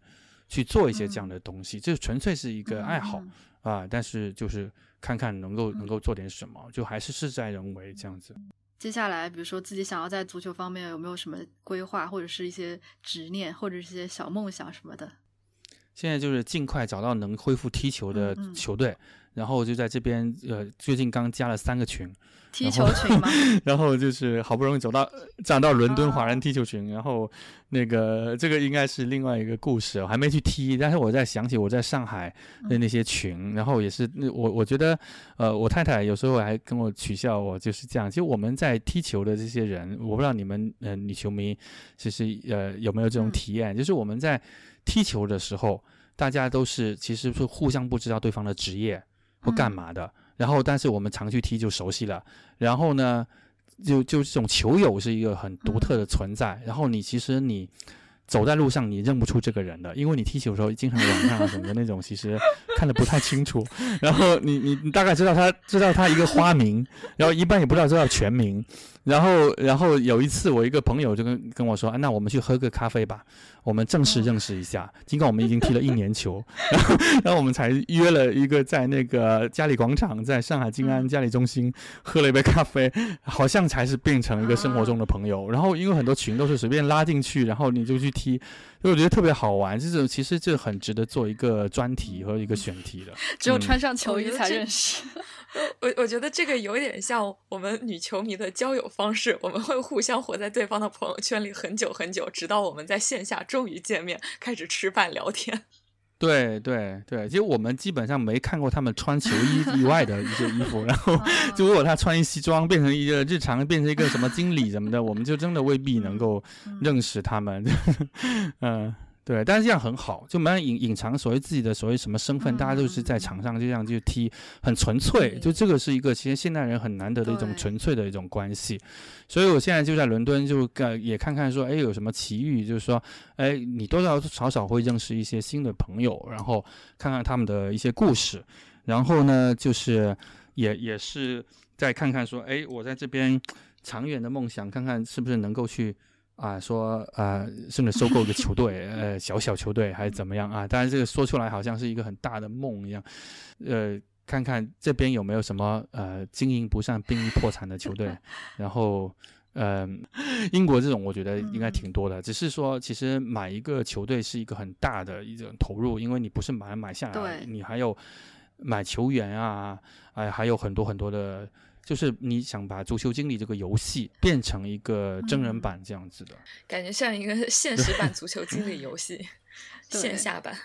去做一些这样的东西。这纯粹是一个爱好。嗯啊，但是就是看看能够能嗯够做点什么，就还是事在人为这样子。接下来，比如说自己想要在足球方面有没有什么规划，或者是一些执念，或者是一些小梦想什么的？现在就是尽快找到能恢复踢球的嗯嗯。球队，然后就在这边呃，最近刚加了三个群，踢球群吗？然后就是好不容易走到呃站到伦敦华人哦。踢球群，然后那个这个应该是另外一个故事，我还没去踢，但是我在想起我在上海的那些群，然后也是那我我觉得呃，我太太有时候还跟我取笑我就是这样，其实我们在踢球的这些人，我不知道你们呃女球迷其实呃有没有这种嗯。体验，就是我们在踢球的时候，大家都是其实是互相不知道对方的职业或干嗯嘛的，然后但是我们常去踢就熟悉了，然后呢，就就这种球友是一个很独特的存在，然后你其实你。走在路上，你认不出这个人的，因为你踢球的时候经常晚上啊什么的那种，其实看得不太清楚。然后你你你大概知道他知道他一个花名，然后一般也不知道知道全名。然后然后有一次我一个朋友就跟跟我说，啊，那我们去喝个咖啡吧，我们正式认识一下。尽管我们已经踢了一年球，然后然后我们才约了一个在那个嘉里广场，在上海静安嗯嘉里中心喝了一杯咖啡，好像才是变成一个生活中的朋友。然后因为很多群都是随便拉进去，然后你就去踢，所以我觉得特别好玩。这种其实就很值得做一个专题和一个选题的。只有嗯穿上球衣才认识。我我觉得这个有点像我们女球迷的交友方式，我们会互相活在对方的朋友圈里很久很久，直到我们在线下终于见面，开始吃饭聊天。对对对，其实我们基本上没看过他们穿球衣 以外的一些衣服，然后啊就如果他穿一西装变成一个日常变成一个什么经理什么的，我们就真的未必能够嗯认识他们。嗯，对，但是这样很好，就没有隐隐藏所谓自己的所谓什么身份，大家都是在场上就这样就踢，很纯粹。就这个是一个其实现代人很难得的一种纯粹的一种关系。所以我现在就在伦敦，就呃也看看说，哎，有什么奇遇，就是说，哎，你多多少少会认识一些新的朋友，然后看看他们的一些故事，然后呢，就是也也是再看看说，哎，我在这边长远的梦想，看看是不是能够去。啊，说呃，甚至收购一个球队，呃，小小球队还是怎么样啊？当然，这个说出来好像是一个很大的梦一样，呃，看看这边有没有什么呃经营不善、濒临破产的球队，然后。嗯，英国这种我觉得应该挺多的，只是说其实买一个球队是一个很大的一种投入，因为你不是买买下来，你还有买球员啊，哎，还有很多很多的，就是你想把足球经理这个游戏变成一个真人嗯版这样子的，感觉像一个 现实版足球经理游戏 线下版。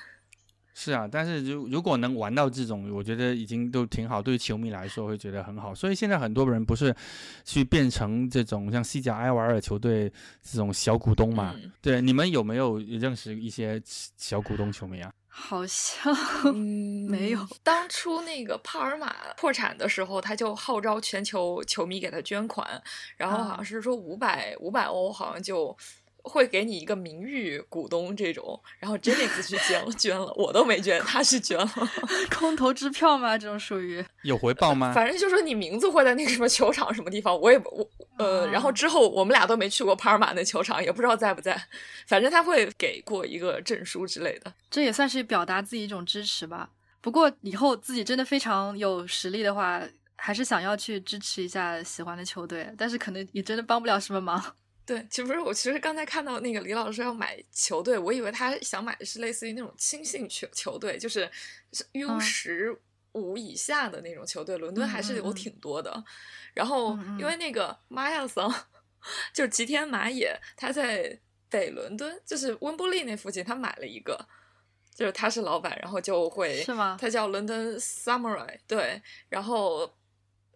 是啊，但是如如果能玩到这种，我觉得已经都挺好，对于球迷来说会觉得很好。所以现在很多人不是去变成这种像西甲埃瓦尔球队这种小股东嘛？嗯对，你们有没有认识一些小股东球迷啊？好像嗯，没有。当初那个帕尔马破产的时候，他就号召全球球迷给他捐款，然后好像是说五百五百欧，好像就。会给你一个名誉股东这种，然后 Jennings 去捐了，捐了，我都没捐，他是捐了。空头支票吗？这种属于 有回报吗？反正就说你名字会在那个什么球场什么地方，我也不我呃，然后之后我们俩都没去过帕尔马那球场，也不知道在不在。反正他会给过一个证书之类的。这也算是表达自己一种支持吧。不过以后自己真的非常有实力的话，还是想要去支持一下喜欢的球队，但是可能也真的帮不了什么忙。对，其实不是我其实刚才看到那个李老师要买球队，我以为他想买的是类似于那种亲信球球队，就是是 U 嗯十五以下的那种球队，伦敦还是有挺多的。然后因为那个马亚桑，就是吉田麻也，他在北伦敦，就是温布利那附近，他买了一个。就是他是老板，然后就会是吗他叫伦敦 Samurai，对，然后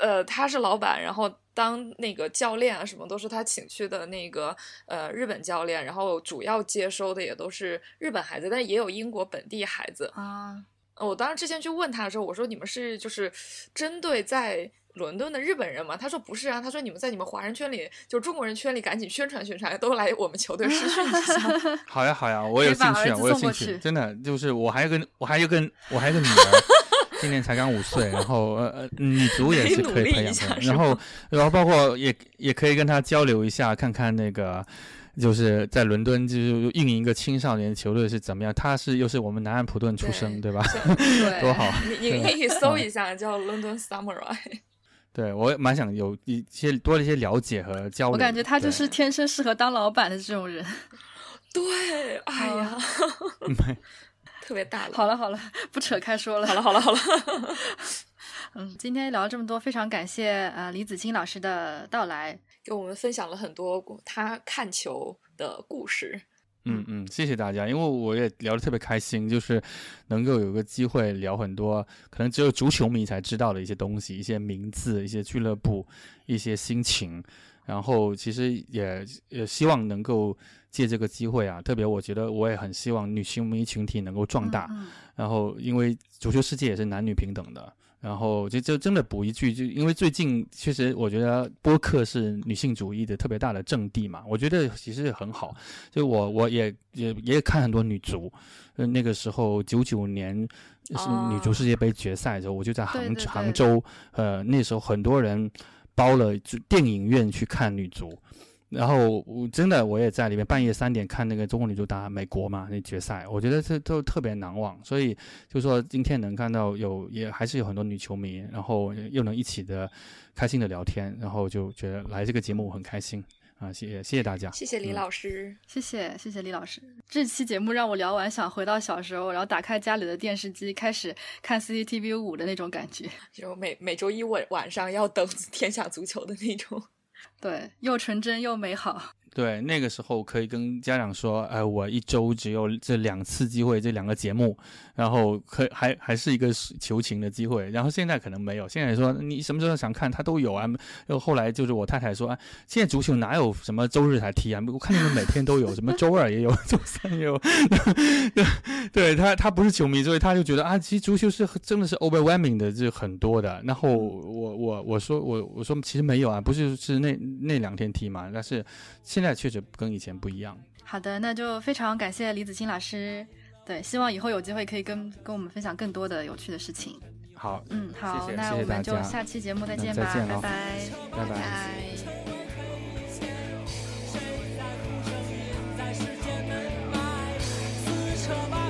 呃他是老板，然后当那个教练啊什么都是他请去的那个呃日本教练，然后主要接收的也都是日本孩子，但也有英国本地孩子。啊，呃我当时之前去问他的时候，我说你们是就是针对在伦敦的日本人吗？他说不是啊，他说你们在你们华人圈里，就中国人圈里赶紧宣传宣传，都来我们球队试训一下。好呀好呀，我有兴趣啊，我有兴趣，真的就是我还有个我还有个我还有个女儿，今年才刚五岁，然后呃呃女足也是可以培养的，然后然后包括也也可以跟他交流一下，看看那个。就是在伦敦，就是运营一个青少年球队是怎么样？他是又是我们南安普顿出生，对吧？对，多好！你你可以搜一下，叫 London Samurai。对我也蛮想有一些多了一些了解和交流。我感觉他就是天生适合当老板的这种人。对，哎呀，特别大了。好了好了，不扯开说了。好了好了好了。嗯，今天聊了这么多，非常感谢呃李子清老师的到来。给我们分享了很多他看球的故事。嗯嗯，谢谢大家，因为我也聊得特别开心，就是能够有个机会聊很多可能只有足球迷才知道的一些东西，一些名字、一些俱乐部、一些心情。然后其实也也希望能够借这个机会啊，特别我觉得我也很希望女球迷群体能够壮大。然后因为足球世界也是男女平等的。然后就就真的补一句，就因为最近确实我觉得播客是女性主义的特别大的阵地嘛，我觉得其实很好。就我我也也也看很多女足，那个时候九九年是女足世界杯决赛的时候，我就在杭杭州，呃，那时候很多人包了电影院去看女足。然后我真的我也在里面半夜三点看那个中国女足打美国嘛那决赛，我觉得这都特别难忘。所以就说今天能看到有也还是有很多女球迷，然后又能一起的开心的聊天，然后就觉得来这个节目我很开心啊！谢谢谢谢大家，谢谢李老师，谢谢谢谢李老师。这期节目让我聊完想回到小时候，然后打开家里的电视机开始看 CCTV 五的那种感觉，就每每周一晚晚上要等天下足球的那种。对，又纯真又美好。对，那个时候可以跟家长说，哎，我一周只有这两次机会，这两个节目，然后可还还是一个求情的机会。然后现在可能没有，现在说你什么时候想看，他都有啊。然后来就是我太太说，啊，现在足球哪有什么周日才踢啊？我看你们每天都有，什么周二也有，周三也有。对，对他他不是球迷，所以他就觉得啊，其实足球是真的是 overwhelming 的，就很多的。然后我我我说我我说其实没有啊，不是是那那两天踢嘛，但是现现在确实跟以前不一样。好的那就非常感谢李子清老师。对希望以后有机会可以跟跟我们分享更多的有趣的事情。好嗯好那我们就下期节目再见吧拜拜拜。拜拜。